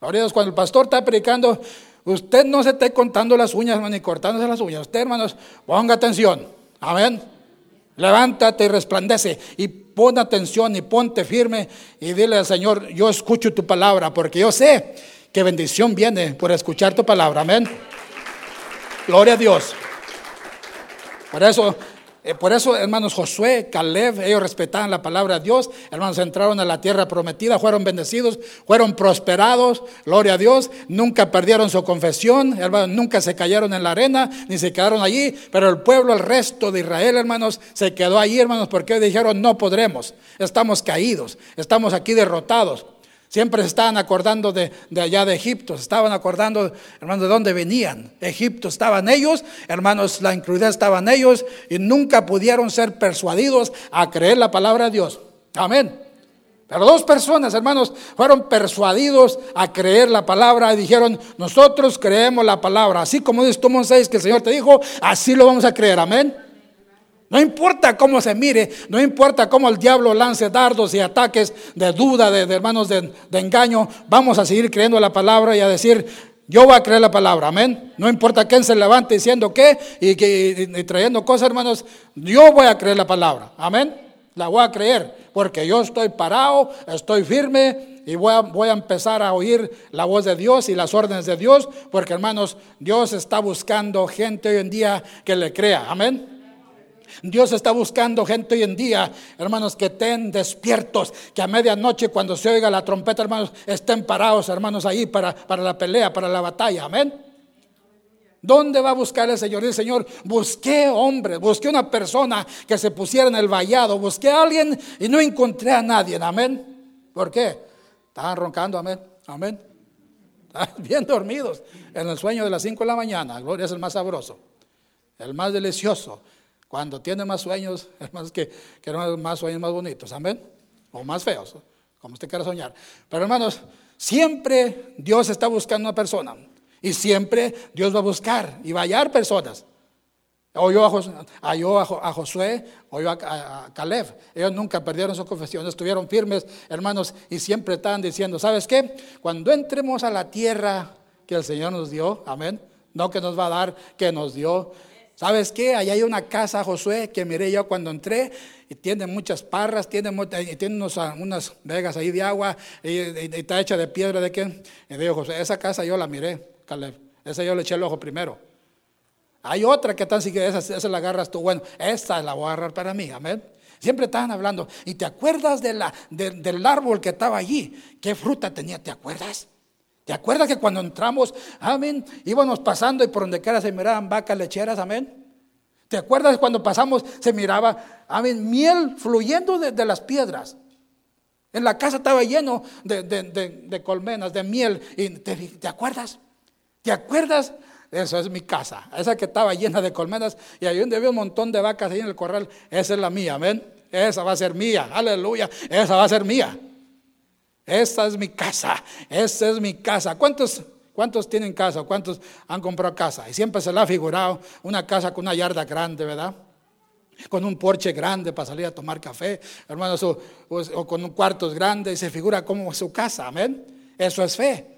Gloria cuando el pastor está predicando, usted no se esté contando las uñas ni cortándose las uñas. Usted, hermanos, ponga atención, amén. Levántate y resplandece y pon atención y ponte firme y dile al Señor, yo escucho tu palabra porque yo sé que bendición viene por escuchar tu palabra. Amén. Gloria a Dios. Por eso eh, por eso, hermanos, Josué, Caleb, ellos respetaban la palabra de Dios. Hermanos, entraron a la tierra prometida, fueron bendecidos, fueron prosperados. Gloria a Dios. Nunca perdieron su confesión, hermanos, nunca se cayeron en la arena, ni se quedaron allí. Pero el pueblo, el resto de Israel, hermanos, se quedó allí, hermanos, porque dijeron, no podremos. Estamos caídos, estamos aquí derrotados. Siempre se estaban acordando de, allá de Egipto, se estaban acordando, hermanos, de dónde venían. Egipto estaban ellos, hermanos, la incluida estaban ellos y nunca pudieron ser persuadidos a creer la palabra de Dios. Amén. Pero dos personas, hermanos, fueron persuadidos a creer la palabra y dijeron, nosotros creemos la palabra. Así como dice tú, que el Señor te dijo, así lo vamos a creer. Amén. No importa cómo se mire, no importa cómo el diablo lance dardos y ataques de duda, de, hermanos de, engaño, vamos a seguir creyendo la palabra y a decir, Yo voy a creer la palabra, amén. No importa quién se levante diciendo qué y, que, y trayendo cosas, hermanos. Yo voy a creer la palabra, amén. La voy a creer porque yo estoy parado, estoy firme y voy a, voy a, empezar a oír la voz de Dios y las órdenes de Dios, porque hermanos, Dios está buscando gente hoy en día que le crea, amén. Dios está buscando gente hoy en día, hermanos, que estén despiertos, que a medianoche cuando se oiga la trompeta, hermanos, estén parados, hermanos, ahí para, para la pelea, para la batalla. Amén. ¿Dónde va a buscar el Señor? El Señor, busqué hombre, busqué una persona que se pusiera en el vallado, busqué a alguien y no encontré a nadie. Amén. ¿Por qué? Estaban roncando, amén. Amén. Estaban [LAUGHS] bien dormidos en el sueño de las 5 de la mañana. Gloria es el más sabroso, el más delicioso. Cuando tiene más sueños, [LAUGHS] hermanos, que, que más sueños más bonitos, amén. O más feos, como usted quiera soñar. Pero hermanos, siempre Dios está buscando una persona. Y siempre Dios va a buscar y va a hallar personas. Oyó a, a, Josué, oyó a, Caleb. Ellos nunca perdieron su confesión, estuvieron firmes, hermanos, y siempre estaban diciendo, ¿sabes qué? Cuando entremos a la tierra que el Señor nos dio, amén, no que nos va a dar, que nos dio, ¿Sabes qué? Allá hay una casa, Josué, que miré yo cuando entré, y tiene muchas parras, tiene, tiene unos, ah, unas vegas ahí de agua, y, está hecha de piedra de qué. Y digo, Josué, esa casa yo la miré, Caleb. Esa yo le eché el ojo primero. Hay otra que tan siquiera, esa, esa la agarras tú. Bueno, esta la voy a agarrar para mí, amén. Siempre estaban hablando. ¿Y te acuerdas de la, del árbol que estaba allí? ¿Qué fruta tenía? ¿Te acuerdas? ¿Te acuerdas que cuando entramos, amén, íbamos pasando y por donde quiera se miraban vacas lecheras, amén? ¿Te acuerdas cuando pasamos se miraba, amén, miel fluyendo de, las piedras? En la casa estaba lleno de, colmenas, de miel. Y te, acuerdas? ¿Te acuerdas? Eso es mi casa, esa que estaba llena de colmenas y ahí donde había un montón de vacas ahí en el corral, esa es la mía, amén. Esa va a ser mía, aleluya, esa va a ser mía. Esta es mi casa, esta es mi casa. ¿Cuántos, ¿Cuántos tienen casa? ¿Cuántos han comprado casa? Y siempre se le ha figurado una casa con una yarda grande, ¿verdad? Con un porche grande para salir a tomar café, hermanos, o, con un cuarto grande y se figura como su casa, amén. Eso es fe.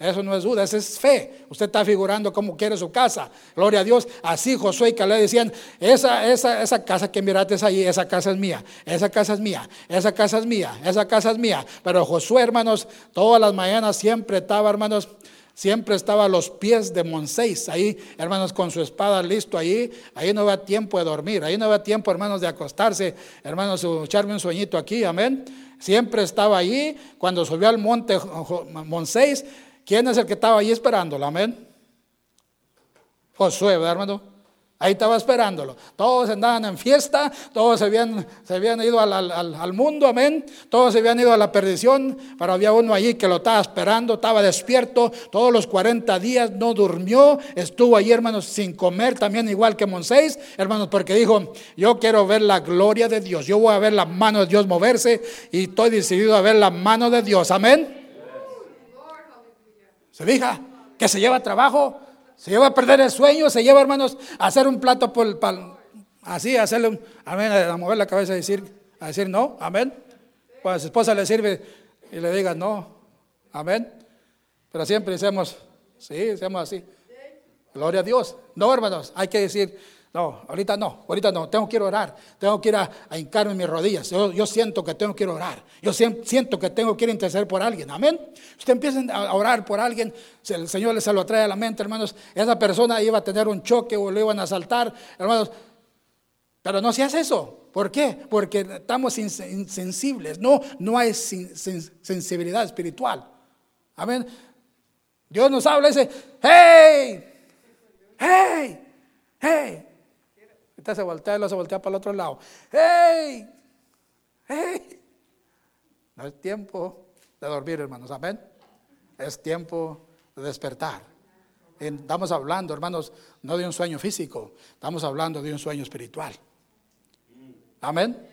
Eso no es duda, eso es fe. Usted está figurando cómo quiere su casa. Gloria a Dios. Así Josué y Caleb decían, esa, esa, esa casa que miraste ahí, esa casa es mía, esa casa es mía, esa casa es mía, esa casa es mía. Pero Josué, hermanos, todas las mañanas siempre estaba, hermanos, siempre estaba a los pies de Monseis, ahí, hermanos, con su espada listo ahí. Ahí no había tiempo de dormir, ahí no había tiempo, hermanos, de acostarse, hermanos, echarme un sueñito aquí, amén. Siempre estaba ahí. Cuando subió al monte Monseis, ¿Quién es el que estaba ahí esperándolo? Amén. Josué, ¿verdad, hermano? Ahí estaba esperándolo. Todos andaban en fiesta, todos se habían, se habían ido al, mundo, amén. Todos se habían ido a la perdición, pero había uno allí que lo estaba esperando, estaba despierto todos los 40 días, no durmió, estuvo allí, hermanos, sin comer, también igual que Monseis, hermanos, porque dijo, yo quiero ver la gloria de Dios, yo voy a ver la mano de Dios moverse y estoy decidido a ver la mano de Dios, amén. ¿Se fija? Que se lleva trabajo, se lleva a perder el sueño, se lleva, hermanos, a hacer un plato por, así, a hacerle un, amén, a mover la cabeza y decir, a decir no, amén. Cuando su esposa le sirve y le diga no, amén. Pero siempre decimos, sí, decimos así. Gloria a Dios. No, hermanos, hay que decir, no, ahorita no, ahorita no, tengo que ir a orar, tengo que ir a, hincarme en mis rodillas, yo, siento que tengo que ir a orar, yo siento que tengo que ir a interceder por alguien, amén. Usted empieza a orar por alguien, el Señor se lo trae a la mente, hermanos, esa persona iba a tener un choque o le iban a asaltar, hermanos, pero no se hace eso, ¿por qué? Porque estamos insensibles, no, no hay sensibilidad espiritual, amén. Dios nos habla y dice, hey, hey, hey, Usted se voltea y lo se voltea para el otro lado. ¡Hey! ¡Hey! No es tiempo de dormir, hermanos. Amén. Es tiempo de despertar. Estamos hablando, hermanos, no de un sueño físico. Estamos hablando de un sueño espiritual. Amén.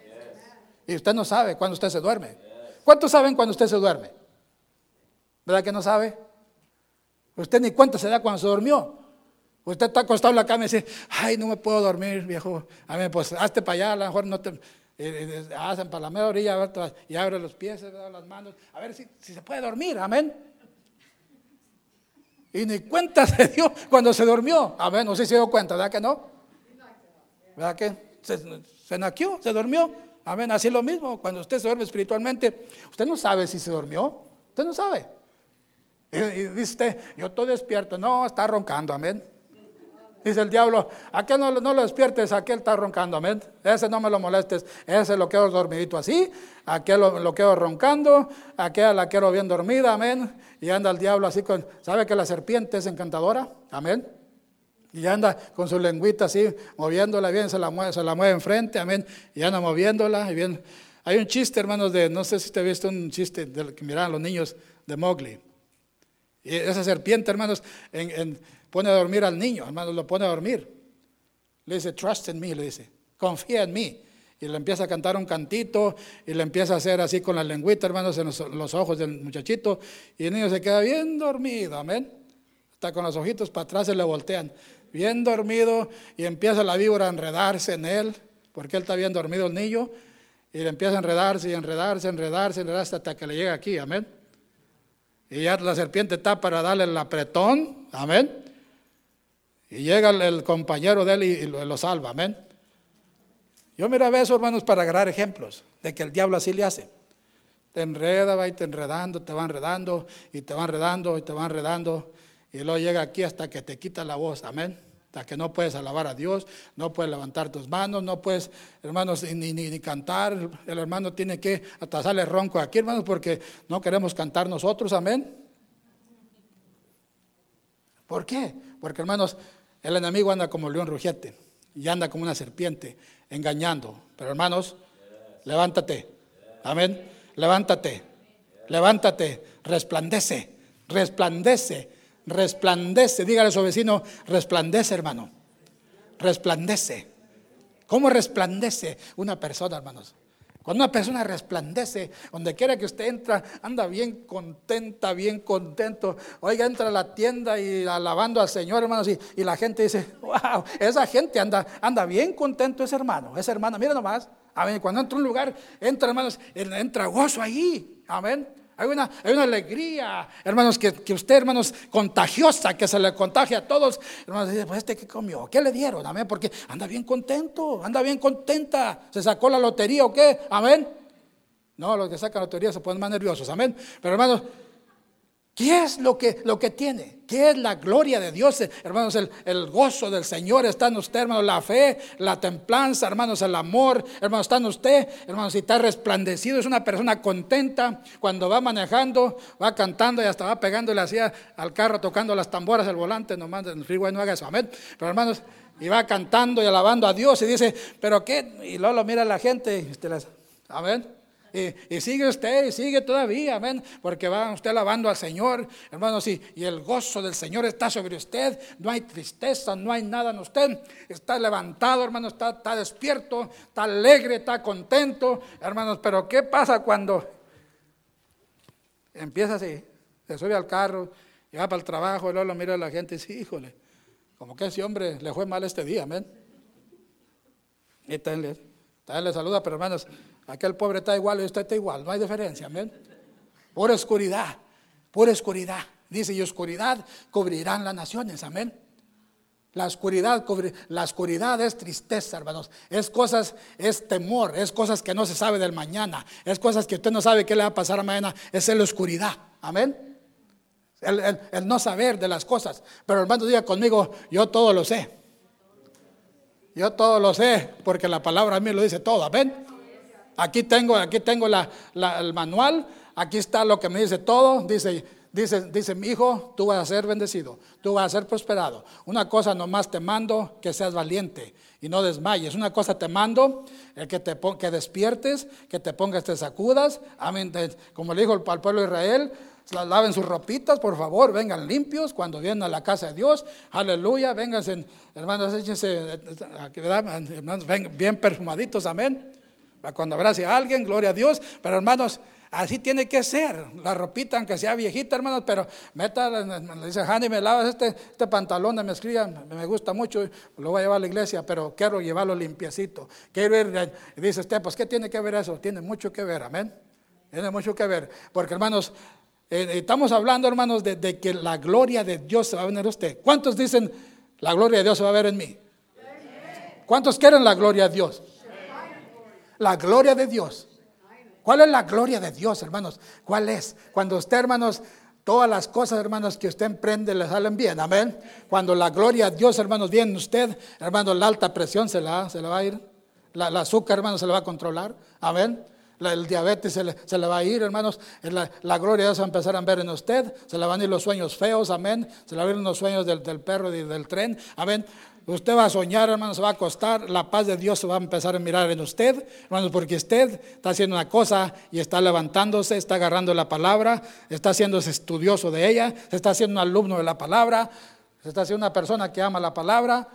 Y usted no sabe cuándo usted se duerme. ¿Cuántos saben cuando usted se duerme? ¿Verdad que no sabe? Usted ni cuenta se da cuando se durmió. Usted está acostado en la cama y dice, ay, no me puedo dormir, viejo. A ver, pues hazte para allá, a lo mejor no te... Eh, eh, hacen para la media orilla y abre los pies, las manos, a ver si, se puede dormir, amén. Y ni cuenta [LAUGHS] se dio cuando se durmió. A ver, no sé si se dio cuenta, ¿verdad que no? ¿Verdad que? Se, se naqueó, se durmió. Amén, así lo mismo. Cuando usted se duerme espiritualmente, usted no sabe si se durmió. Usted no sabe. Y, dice usted, yo estoy despierto. No, está roncando, amén. Dice el diablo, aquel no, no lo despiertes, aquel está roncando, amén. Ese no me lo molestes, ese lo quedo dormidito así, aquel lo, quedo roncando, aquel la quiero bien dormida, amén. Y anda el diablo así con, ¿sabe que la serpiente es encantadora? Amén. Y anda con su lengüita así, moviéndola bien, se la mueve, se la mueve enfrente, amén. Y anda moviéndola. Y bien. Hay un chiste, hermanos, de, no sé si ha visto un chiste del que miran los niños de Mowgli. Y esa serpiente, hermanos, pone a dormir al niño, hermanos, lo pone a dormir. Le dice, trust in me, le dice, confía en mí. Y le empieza a cantar un cantito y le empieza a hacer así con la lengüita, hermanos, en los, ojos del muchachito. Y el niño se queda bien dormido, amén. Está con los ojitos para atrás y le voltean bien dormido y empieza la víbora a enredarse en él, porque él está bien dormido el niño, y le empieza a enredarse y enredarse, enredarse, enredarse hasta que le llega aquí, amén. Y ya la serpiente está para darle el apretón, amén. Y llega el, compañero de él y, lo, salva, amén. Yo mira eso, hermanos, para agarrar ejemplos de que el diablo así le hace. Te enreda, va y te enredando, te va enredando, y te va enredando, y te va enredando. Y luego llega aquí hasta que te quita la voz, amén que no puedes alabar a Dios, no puedes levantar tus manos, no puedes, hermanos, ni, ni, cantar. El hermano tiene que atasarle ronco aquí, hermanos, porque no queremos cantar nosotros, amén. ¿Por qué? Porque, hermanos, el enemigo anda como león rugiente y anda como una serpiente, engañando. Pero, hermanos, levántate, amén, levántate, levántate, resplandece, resplandece resplandece. Dígale a su vecino, resplandece, hermano. Resplandece. ¿Cómo resplandece una persona, hermanos? Cuando una persona resplandece, donde quiera que usted entra, anda bien contenta, bien contento. Oiga, entra a la tienda y alabando al Señor, hermanos, y, y la gente dice, wow, esa gente anda, anda bien contento ese hermano, esa hermana, mira nomás. Amén. Cuando entra a un lugar, entra, hermanos, entra gozo ahí. Amén. Hay una, hay una alegría, hermanos, que, que, usted, hermanos, contagiosa, que se le contagia a todos. Hermanos, dice, pues este que comió, ¿qué le dieron? Amén, porque anda bien contento, anda bien contenta. ¿Se sacó la lotería o qué? Amén. No, los que sacan lotería se ponen más nerviosos, amén. Pero hermanos, ¿Qué es lo que, lo que tiene? ¿Qué es la gloria de Dios? Hermanos, el, gozo del Señor está en usted, hermanos, la fe, la templanza, hermanos, el amor, hermanos, está en usted, hermanos, si está resplandecido, es una persona contenta cuando va manejando, va cantando y hasta va pegándole así al carro, tocando las tamboras, el volante, nomás en el freeway no haga eso, amén. Pero hermanos, y va cantando y alabando a Dios y dice, pero qué, y luego lo mira la gente, amén. Y, sigue usted, y sigue todavía, amén, porque va usted alabando al Señor, hermanos, y, el gozo del Señor está sobre usted, no hay tristeza, no hay nada en usted, está levantado, hermanos, está, está despierto, está alegre, está contento, hermanos, pero ¿qué pasa cuando empieza así, se sube al carro, y va para el trabajo, y luego lo mira a la gente y dice, híjole, como que ese hombre le fue mal este día, amén. Y también le saluda, pero hermanos, Aquel pobre está igual y usted está igual, no hay diferencia, amén. Pura oscuridad, pura oscuridad. Dice, y oscuridad cubrirán las naciones, amén. La oscuridad, la oscuridad es tristeza, hermanos. Es cosas, es temor, es cosas que no se sabe del mañana, es cosas que usted no sabe qué le va a pasar mañana. Es la oscuridad, amén. El, el no saber de las cosas. Pero hermano, diga conmigo, yo todo lo sé. Yo todo lo sé, porque la palabra a mí lo dice todo, amén. Aquí tengo, aquí tengo el manual, aquí está lo que me dice todo. Dice, dice, dice mi hijo, tú vas a ser bendecido, tú vas a ser prosperado. Una cosa nomás te mando, que seas valiente y no desmayes. Una cosa te mando, el que te que despiertes, que te pongas, te sacudas. Amén. Como le dijo al pueblo de Israel, laven sus ropitas, por favor, vengan limpios cuando vienen a la casa de Dios. Aleluya, vénganse, hermanos, échense, hermanos, bien perfumaditos, amén. Cuando abrace a alguien, gloria a Dios. Pero hermanos, así tiene que ser. La ropita, aunque sea viejita, hermanos, pero meta, le dice, Hanny, me lavas este, este pantalón de mezclilla, me gusta mucho, lo voy a llevar a la iglesia, pero quiero llevarlo limpiecito. Quiero ir, y dice usted, pues, ¿qué tiene que ver eso? Tiene mucho que ver, amén. Tiene mucho que ver. Porque, hermanos, Eh, estamos hablando, hermanos, de, que la gloria de Dios se va a ver en usted. ¿Cuántos dicen la gloria de Dios se va a ver en mí? ¿Cuántos quieren la gloria de Dios? La gloria de Dios. ¿Cuál es la gloria de Dios, hermanos? ¿Cuál es? Cuando usted, hermanos, todas las cosas, hermanos, que usted emprende le salen bien. Amén. Cuando la gloria de Dios, hermanos, viene en usted, hermanos, la alta presión se la, se va a ir. La, azúcar, hermanos, se le va a controlar. Amén. El diabetes se le, va a ir, hermanos. La, la, gloria de Dios va a empezar a ver en usted. Se le van a ir los sueños feos, amén. Se le van a ir los sueños del, del perro y del tren, amén. Usted va a soñar, hermanos, se va a acostar, la paz de Dios se va a empezar a mirar en usted, hermanos, porque usted está haciendo una cosa y está levantándose, está agarrando la palabra, está haciéndose estudioso de ella, se está haciendo un alumno de la palabra, se está haciendo una persona que ama la palabra,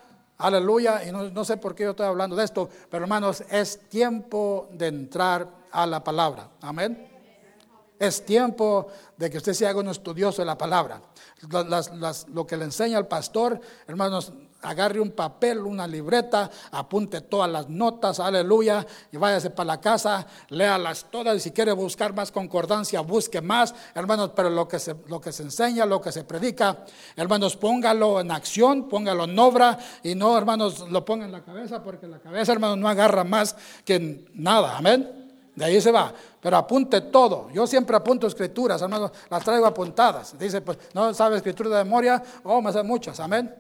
aleluya, y no, no sé por qué yo estoy hablando de esto, pero hermanos, es tiempo de entrar a la palabra, amén. Es tiempo de que usted se haga un estudioso de la palabra. lo que le enseña el pastor, hermanos, agarre un papel, una libreta, apunte todas las notas, aleluya, y váyase para la casa, léalas todas, y si quiere buscar más concordancia, busque más, hermanos, pero lo que se, lo que se enseña, lo que se predica, hermanos, póngalo en acción, póngalo en obra, y no, hermanos, lo ponga en la cabeza, porque la cabeza, hermanos, no agarra más que nada, amén. De ahí se va. Pero apunte todo. Yo siempre apunto escrituras, hermanos, las traigo apuntadas. Dice, pues, no sabe escritura de memoria, oh, me sé muchas, amén.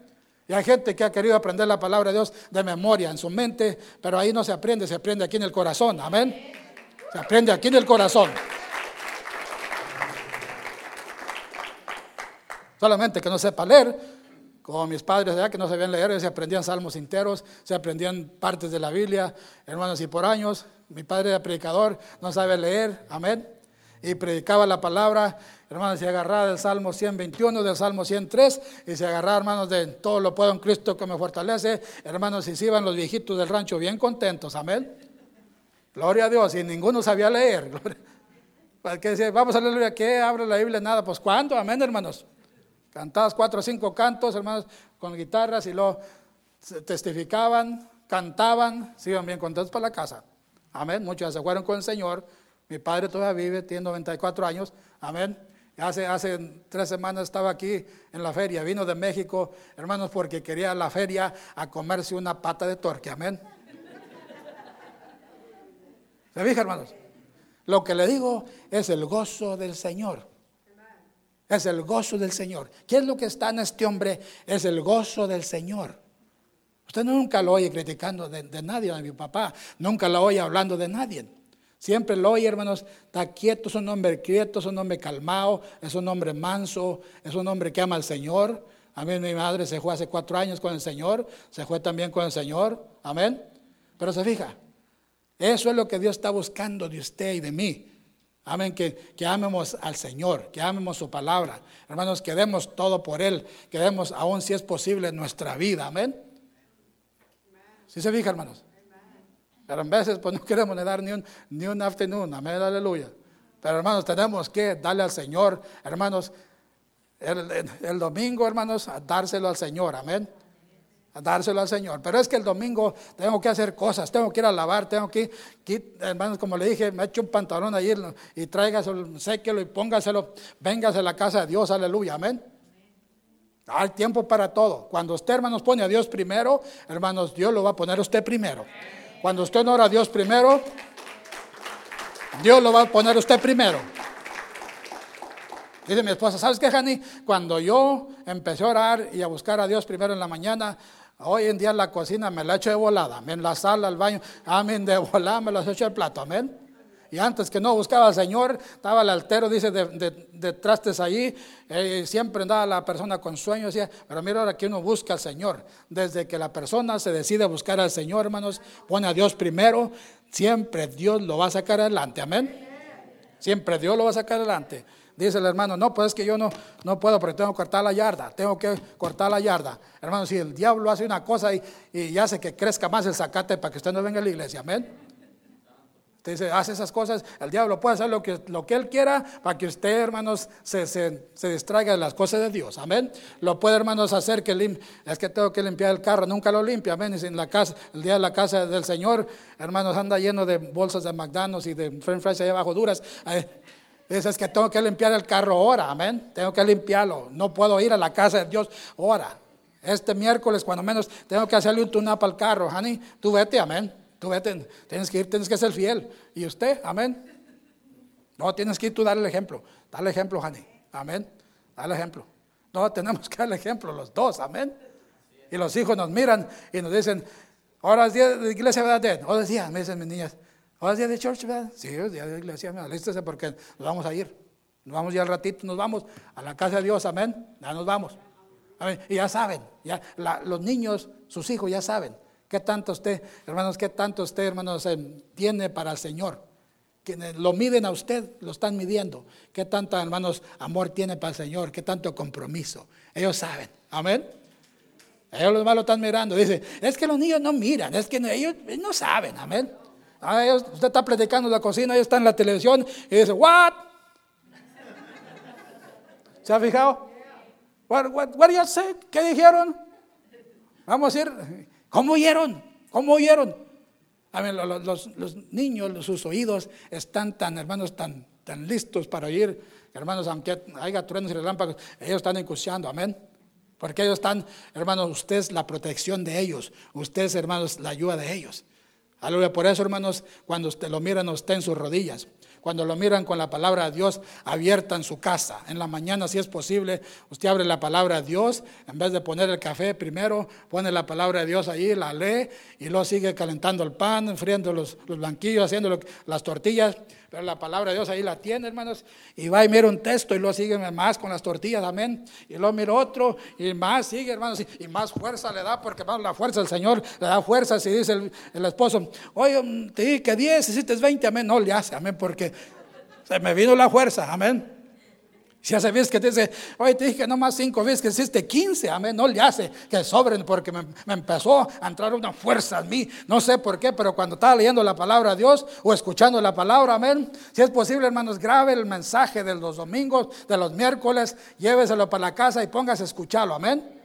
Hay gente que ha querido aprender la palabra de Dios de memoria en su mente, pero ahí no se aprende, se aprende aquí en el corazón. Amén. Se aprende aquí en el corazón. Solamente que no sepa leer, como mis padres ya que no sabían leer, se aprendían salmos enteros, se aprendían partes de la Biblia, hermanos, y por años. Mi padre era predicador, no sabe leer, amén. Y predicaba la palabra Hermanos, se agarraba del Salmo 121, del Salmo 103, y se agarraba, hermanos, de todo lo puedo en Cristo que me fortalece. Hermanos, y se iban los viejitos del rancho bien contentos, amén. Gloria a Dios, y ninguno sabía leer. [LAUGHS] Que decía, vamos a leer, ¿qué? Abre la Biblia, nada. Pues ¿cuándo? Amén, hermanos. Cantadas cuatro o cinco cantos, hermanos, con guitarras, y luego testificaban, cantaban, se iban bien contentos para la casa. Amén. Muchos se fueron con el Señor. Mi padre todavía vive, tiene 94 años. Amén. Hace, hace tres semanas estaba aquí en la feria, vino de México, hermanos, porque quería la feria a comerse una pata de torque, amén. ¿Se fija, hermanos? Lo que le digo es el gozo del Señor. Es el gozo del Señor. ¿Qué es lo que está en este hombre? Es el gozo del Señor. Usted nunca lo oye criticando de, de nadie, a mi papá. Nunca lo oye hablando de nadie. Siempre lo oye, hermanos, está quieto, es un hombre quieto, es un hombre calmado, es un hombre manso, es un hombre que ama al Señor. A mí mi madre se fue hace cuatro años con el Señor, se fue también con el Señor, amén. Pero se fija, eso es lo que Dios está buscando de usted y de mí. Amén, que, que amemos al Señor, que amemos su palabra. Hermanos, que demos todo por Él, que demos aún si es posible nuestra vida, amén. ¿Sí se fija, hermanos? Pero en veces pues [LAUGHS] no queremos dar ni un, ni un afternoon, amén, aleluya. Pero hermanos, tenemos que darle al Señor, hermanos, el, domingo, hermanos, a dárselo al Señor, amén. A dárselo al Señor. Pero es que el domingo tengo que hacer cosas, tengo que ir a lavar, tengo que, ir, hermanos, como le dije, me echo un pantalón ahí y tráigaselo, séquelo y póngaselo, véngase a la casa de Dios, aleluya, amén. Hay tiempo para todo. Cuando usted, hermanos, pone a Dios primero, hermanos, Dios lo va a poner usted primero. Cuando usted ora a Dios primero, Dios lo va a poner usted primero. Dice mi esposa, ¿sabes qué, Jani? Cuando yo empecé a orar y a buscar a Dios primero en la mañana, hoy en día en la cocina me la echo de volada, en la sala, al baño, amén, de volada me la echo el plato, amén. Y antes que no buscaba al Señor, estaba el altero, dice, de, trastes allí. Eh, siempre andaba la persona con sueño. Decía, pero mira ahora que uno busca al Señor. Desde que la persona se decide buscar al Señor, hermanos, pone a Dios primero, siempre Dios lo va a sacar adelante. Amén. Siempre Dios lo va a sacar adelante. Dice el hermano, no, pues es que yo no, no puedo porque tengo que cortar la yarda, tengo que cortar la yarda. Hermano, si el diablo hace una cosa y, y hace que crezca más el zacate para que usted no venga a la iglesia, amén. Usted dice, hace esas cosas, el diablo puede hacer lo que, lo que él quiera para que usted, hermanos, se, se, se distraiga de las cosas de Dios. Amén. Lo puede, hermanos, hacer que limpie. Es que tengo que limpiar el carro, nunca lo limpia. Amén. Y en la casa, el día de la casa del Señor, hermanos, anda lleno de bolsas de McDonald's y de French fries allá abajo duras. Dices que tengo que limpiar el carro ahora, amén. Tengo que limpiarlo. No puedo ir a la casa de Dios ahora. Este miércoles, cuando menos, tengo que hacerle un tune-up al carro. Honey, tú vete, amén. Tú vete, tienes que ir, tienes que ser fiel. ¿Y usted? Amén. No, tienes que ir tú dar el ejemplo. Dale ejemplo, honey. Amén. Dale ejemplo. No, tenemos que dar ejemplo los dos. Amén. Y los hijos nos miran y nos dicen, ahora es día de iglesia, ¿verdad? Ahora es día, me dicen mis niñas. Ahora es día de church, ¿verdad? Sí, es día de iglesia, alístese porque nos vamos a ir. Nos vamos ya al ratito, nos vamos a la casa de Dios, amén. Ya nos vamos. Amén. Y ya saben, ya los niños, sus hijos ya saben. ¿Qué tanto usted, hermanos, qué tanto usted, hermanos, tiene para el Señor? Quienes lo miden a usted, lo están midiendo. ¿Qué tanto, hermanos, amor tiene para el Señor? ¿Qué tanto compromiso? Ellos saben. Amén. Ellos los lo están mirando. Dice, es que los niños no miran, es que ellos no saben, amén. Ah, usted está predicando en la cocina, ellos están en la televisión y dice, ¿what? ¿Se ha fijado? What, what, you say? ¿Qué dijeron? Vamos a ir, ¿cómo oyeron? ¿Cómo oyeron? A ver, los, niños, sus oídos están tan, hermanos, tan, tan listos para oír. Hermanos, aunque haya truenos y relámpagos, ellos están escuchando, amén. Porque ellos están, hermanos, usted es la protección de ellos. Usted hermanos, la ayuda de ellos. Aleluya. Por eso, hermanos, cuando usted lo miran, usted en sus rodillas. Cuando lo miran con la palabra de Dios abierta en su casa. En la mañana, si es posible, usted abre la palabra de Dios. En vez de poner el café primero, pone la palabra de Dios ahí, la lee y luego sigue calentando el pan, enfriando los, los blanquillos, haciendo las tortillas. Pero la palabra de Dios ahí la tiene, hermanos. Y va y mira un texto y luego sigue más con las tortillas, amén. Y luego mira otro y más sigue, hermanos. Y más fuerza le da, porque la fuerza del Señor le da fuerza. Si dice el, esposo, oye, te dije que 10, hiciste 20, amén. No le hace, amén, porque se me vino la fuerza, amén. Si hace veces que te dice, oye, te dije que no más cinco veces que hiciste 15, amén, no le hace que sobren porque me, empezó a entrar una fuerza en mí. No sé por qué, pero cuando estaba leyendo la palabra de Dios o escuchando la palabra, amén, si es posible, hermanos, grabe el mensaje de los domingos, de los miércoles, lléveselo para la casa y póngase a escucharlo, amén.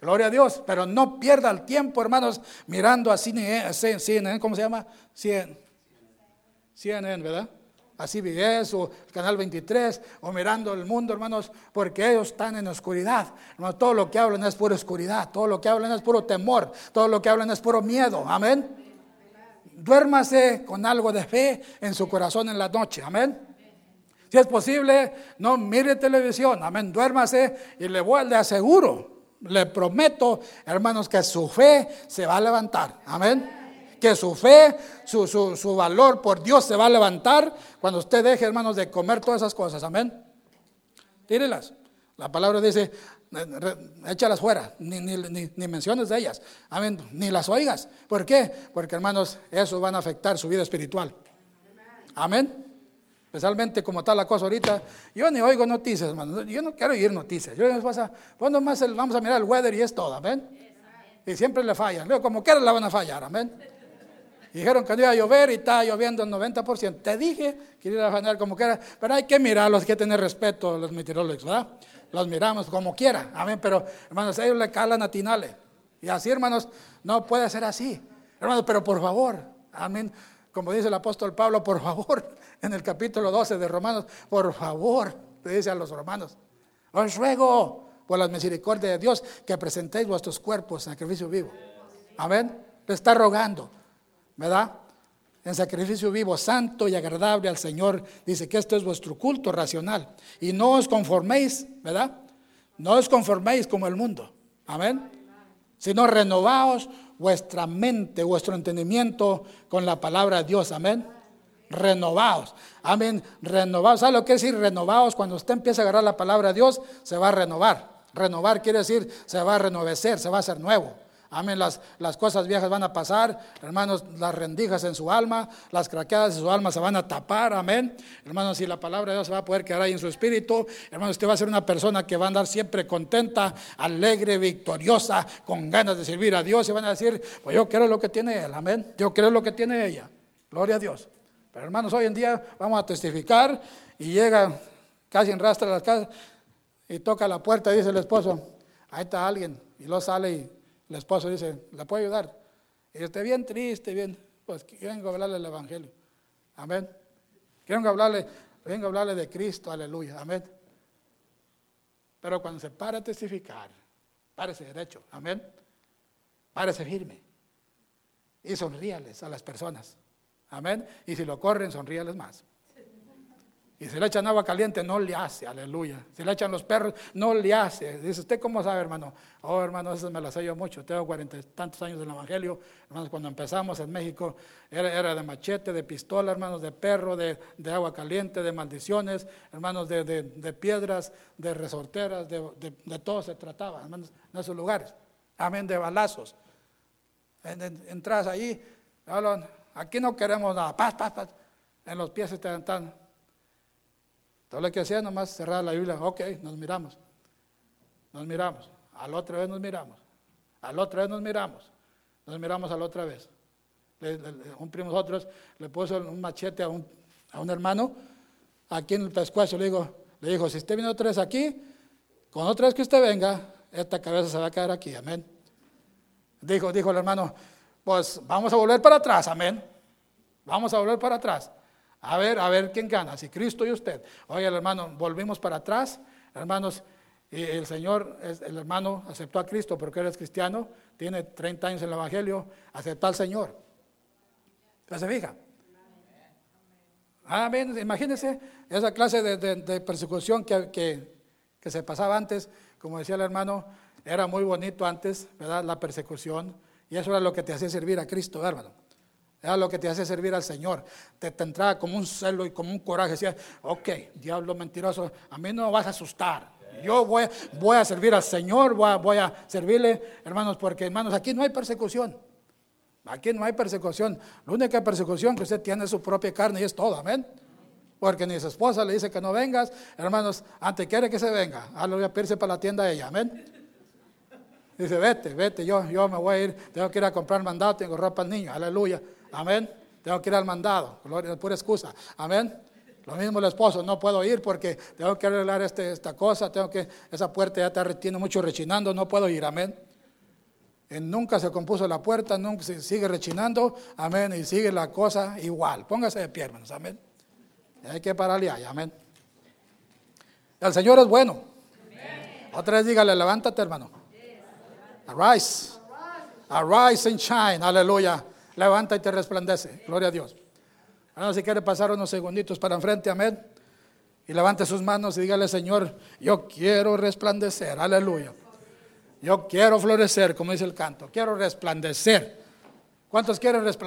Gloria a Dios, pero no pierda el tiempo, hermanos, mirando a CNN, ¿cómo se llama? CNN, CNN, ¿verdad? Así CBS o Canal 23 o mirando el mundo, hermanos, porque ellos están en oscuridad. todo lo que hablan es pura oscuridad, todo lo que hablan es puro temor, todo lo que hablan es puro miedo. Amén. Duérmase con algo de fe en su corazón en la noche. Amén. Si es posible, no mire televisión. Amén. Duérmase y le voy, le aseguro, le prometo, hermanos, que su fe se va a levantar. Amén que su fe, su, su, valor por Dios se va a levantar cuando usted deje, hermanos, de comer todas esas cosas. Amén. Tírelas. La palabra dice, échalas fuera, ni, ni, ni, menciones de ellas. Amén. Ni las oigas. ¿Por qué? Porque, hermanos, eso van a afectar su vida espiritual. Amén. Especialmente como está la cosa ahorita. Yo ni oigo noticias, hermano. Yo no quiero oír noticias. Yo pasa, cuando más vamos a mirar el weather y es todo. Amén. Y siempre le fallan. Luego, como quiera la van a fallar. Amén. Dijeron que no iba a llover y está lloviendo el 90%. Te dije que iba a afanar como quiera, pero hay que mirarlos, hay que tener respeto a los meteorólogos, ¿verdad? Los miramos como quiera, amén, pero hermanos, ellos le calan a Tinale. Y así, hermanos, no puede ser así. Hermanos, pero por favor, amén, como dice el apóstol Pablo, por favor, [LAUGHS] en el capítulo 12 de Romanos, por favor, le dice a los romanos, os ruego por la misericordia de Dios que presentéis vuestros cuerpos en sacrificio vivo. Amén. Le está rogando. ¿Verdad? En sacrificio vivo, santo y agradable al Señor. Dice que esto es vuestro culto racional. Y no os conforméis, ¿verdad? No os conforméis como el mundo. Amén. Sino renovaos vuestra mente, vuestro entendimiento con la palabra de Dios. Amén. Renovaos. Amén. Renovaos. ¿Sabe lo que es decir renovaos? Cuando usted empieza a agarrar la palabra de Dios, se va a renovar. Renovar quiere decir se va a renovecer, se va a hacer nuevo. Amén, las, las cosas viejas van a pasar, hermanos, las rendijas en su alma, las craqueadas de su alma se van a tapar, amén. Hermanos, si la palabra de Dios se va a poder quedar ahí en su espíritu, hermanos, usted va a ser una persona que va a andar siempre contenta, alegre, victoriosa, con ganas de servir a Dios y van a decir, pues yo quiero lo que tiene él, amén. Yo quiero lo que tiene ella, gloria a Dios. Pero hermanos, hoy en día vamos a testificar y llega casi en rastra a casas y toca la puerta y dice el esposo, ahí está alguien, y lo sale y el esposo dice, ¿la puedo ayudar? Y está bien triste, bien, pues vengo a hablarle el Evangelio. Amén. Quiero hablarle, Vengo a hablarle de Cristo, aleluya, amén. Pero cuando se para a testificar, párese derecho, amén. Párese firme. Y sonríales a las personas, amén. Y si lo corren, sonríales más. Y si le echan agua caliente, no le hace, aleluya. Si le echan los perros, no le hace. Dice, ¿usted cómo sabe, hermano? Oh, hermano, eso me lo sé yo mucho. Tengo cuarenta y tantos años del Evangelio. Hermanos, cuando empezamos en México, era, de machete, de pistola, hermanos, de perro, de, agua caliente, de maldiciones, hermanos, de, piedras, de resorteras, de, todo se trataba, hermanos, en esos lugares. Amén, de balazos. Entras ahí, hablan, aquí no queremos nada, paz, paz, paz. En los pies están todo lo que hacía nomás cerrar la Biblia, ok, nos miramos, nos miramos, a la otra vez nos miramos, a otra vez nos miramos, nos miramos a la otra vez. un primo nosotros le puso un machete a un, a un hermano aquí en el pescuezo, le, digo, le dijo, si usted viene otra vez aquí, con otra vez que usted venga, esta cabeza se va a quedar aquí, amén. Dijo, dijo el hermano, pues vamos a volver para atrás, amén. Vamos a volver para atrás. A ver, a ver quién gana, si Cristo y usted. Oye, hermano, volvimos para atrás, hermanos, el Señor, el hermano aceptó a Cristo porque él es cristiano, tiene 30 años en el Evangelio, aceptó al Señor. ¿Se fija? Amén. Imagínense esa clase de, persecución que, que, se pasaba antes, como decía el hermano, era muy bonito antes, ¿verdad? La persecución, y eso era lo que te hacía servir a Cristo, hermano. Era lo que te hace servir al Señor. Te, entraba como un celo y como un coraje. Decía, ok, diablo mentiroso, a mí no me vas a asustar. Yo voy, voy a servir al Señor, voy a, voy a servirle, hermanos, porque hermanos, aquí no hay persecución. Aquí no hay persecución. La única persecución que usted tiene es su propia carne y es todo, amén. Porque ni su esposa le dice que no vengas, hermanos, antes quiere que se venga. Aleluya, irse para la tienda ella, amén. Dice, vete, vete, yo, yo me voy a ir, tengo que ir a comprar mandado, tengo ropa al niño, aleluya. Amén. Tengo que ir al mandado. Gloria, pura excusa. Amén. Lo mismo el esposo, no puedo ir porque tengo que arreglar este, esta cosa, tengo que, esa puerta ya está, tiene mucho rechinando, no puedo ir, amén. Y nunca se compuso la puerta, nunca se sigue rechinando, amén, y sigue la cosa igual. Póngase de pie, hermanos, amén. hay que pararle ahí, amén. El Señor es bueno. Otra vez dígale, levántate, hermano. Arise. Arise and shine, aleluya levanta y te resplandece. Gloria a Dios. Ahora si quiere pasar unos segunditos para enfrente, amén. Y levante sus manos y dígale, Señor, yo quiero resplandecer. Aleluya. Yo quiero florecer, como dice el canto. Quiero resplandecer. ¿Cuántos quieren resplandecer?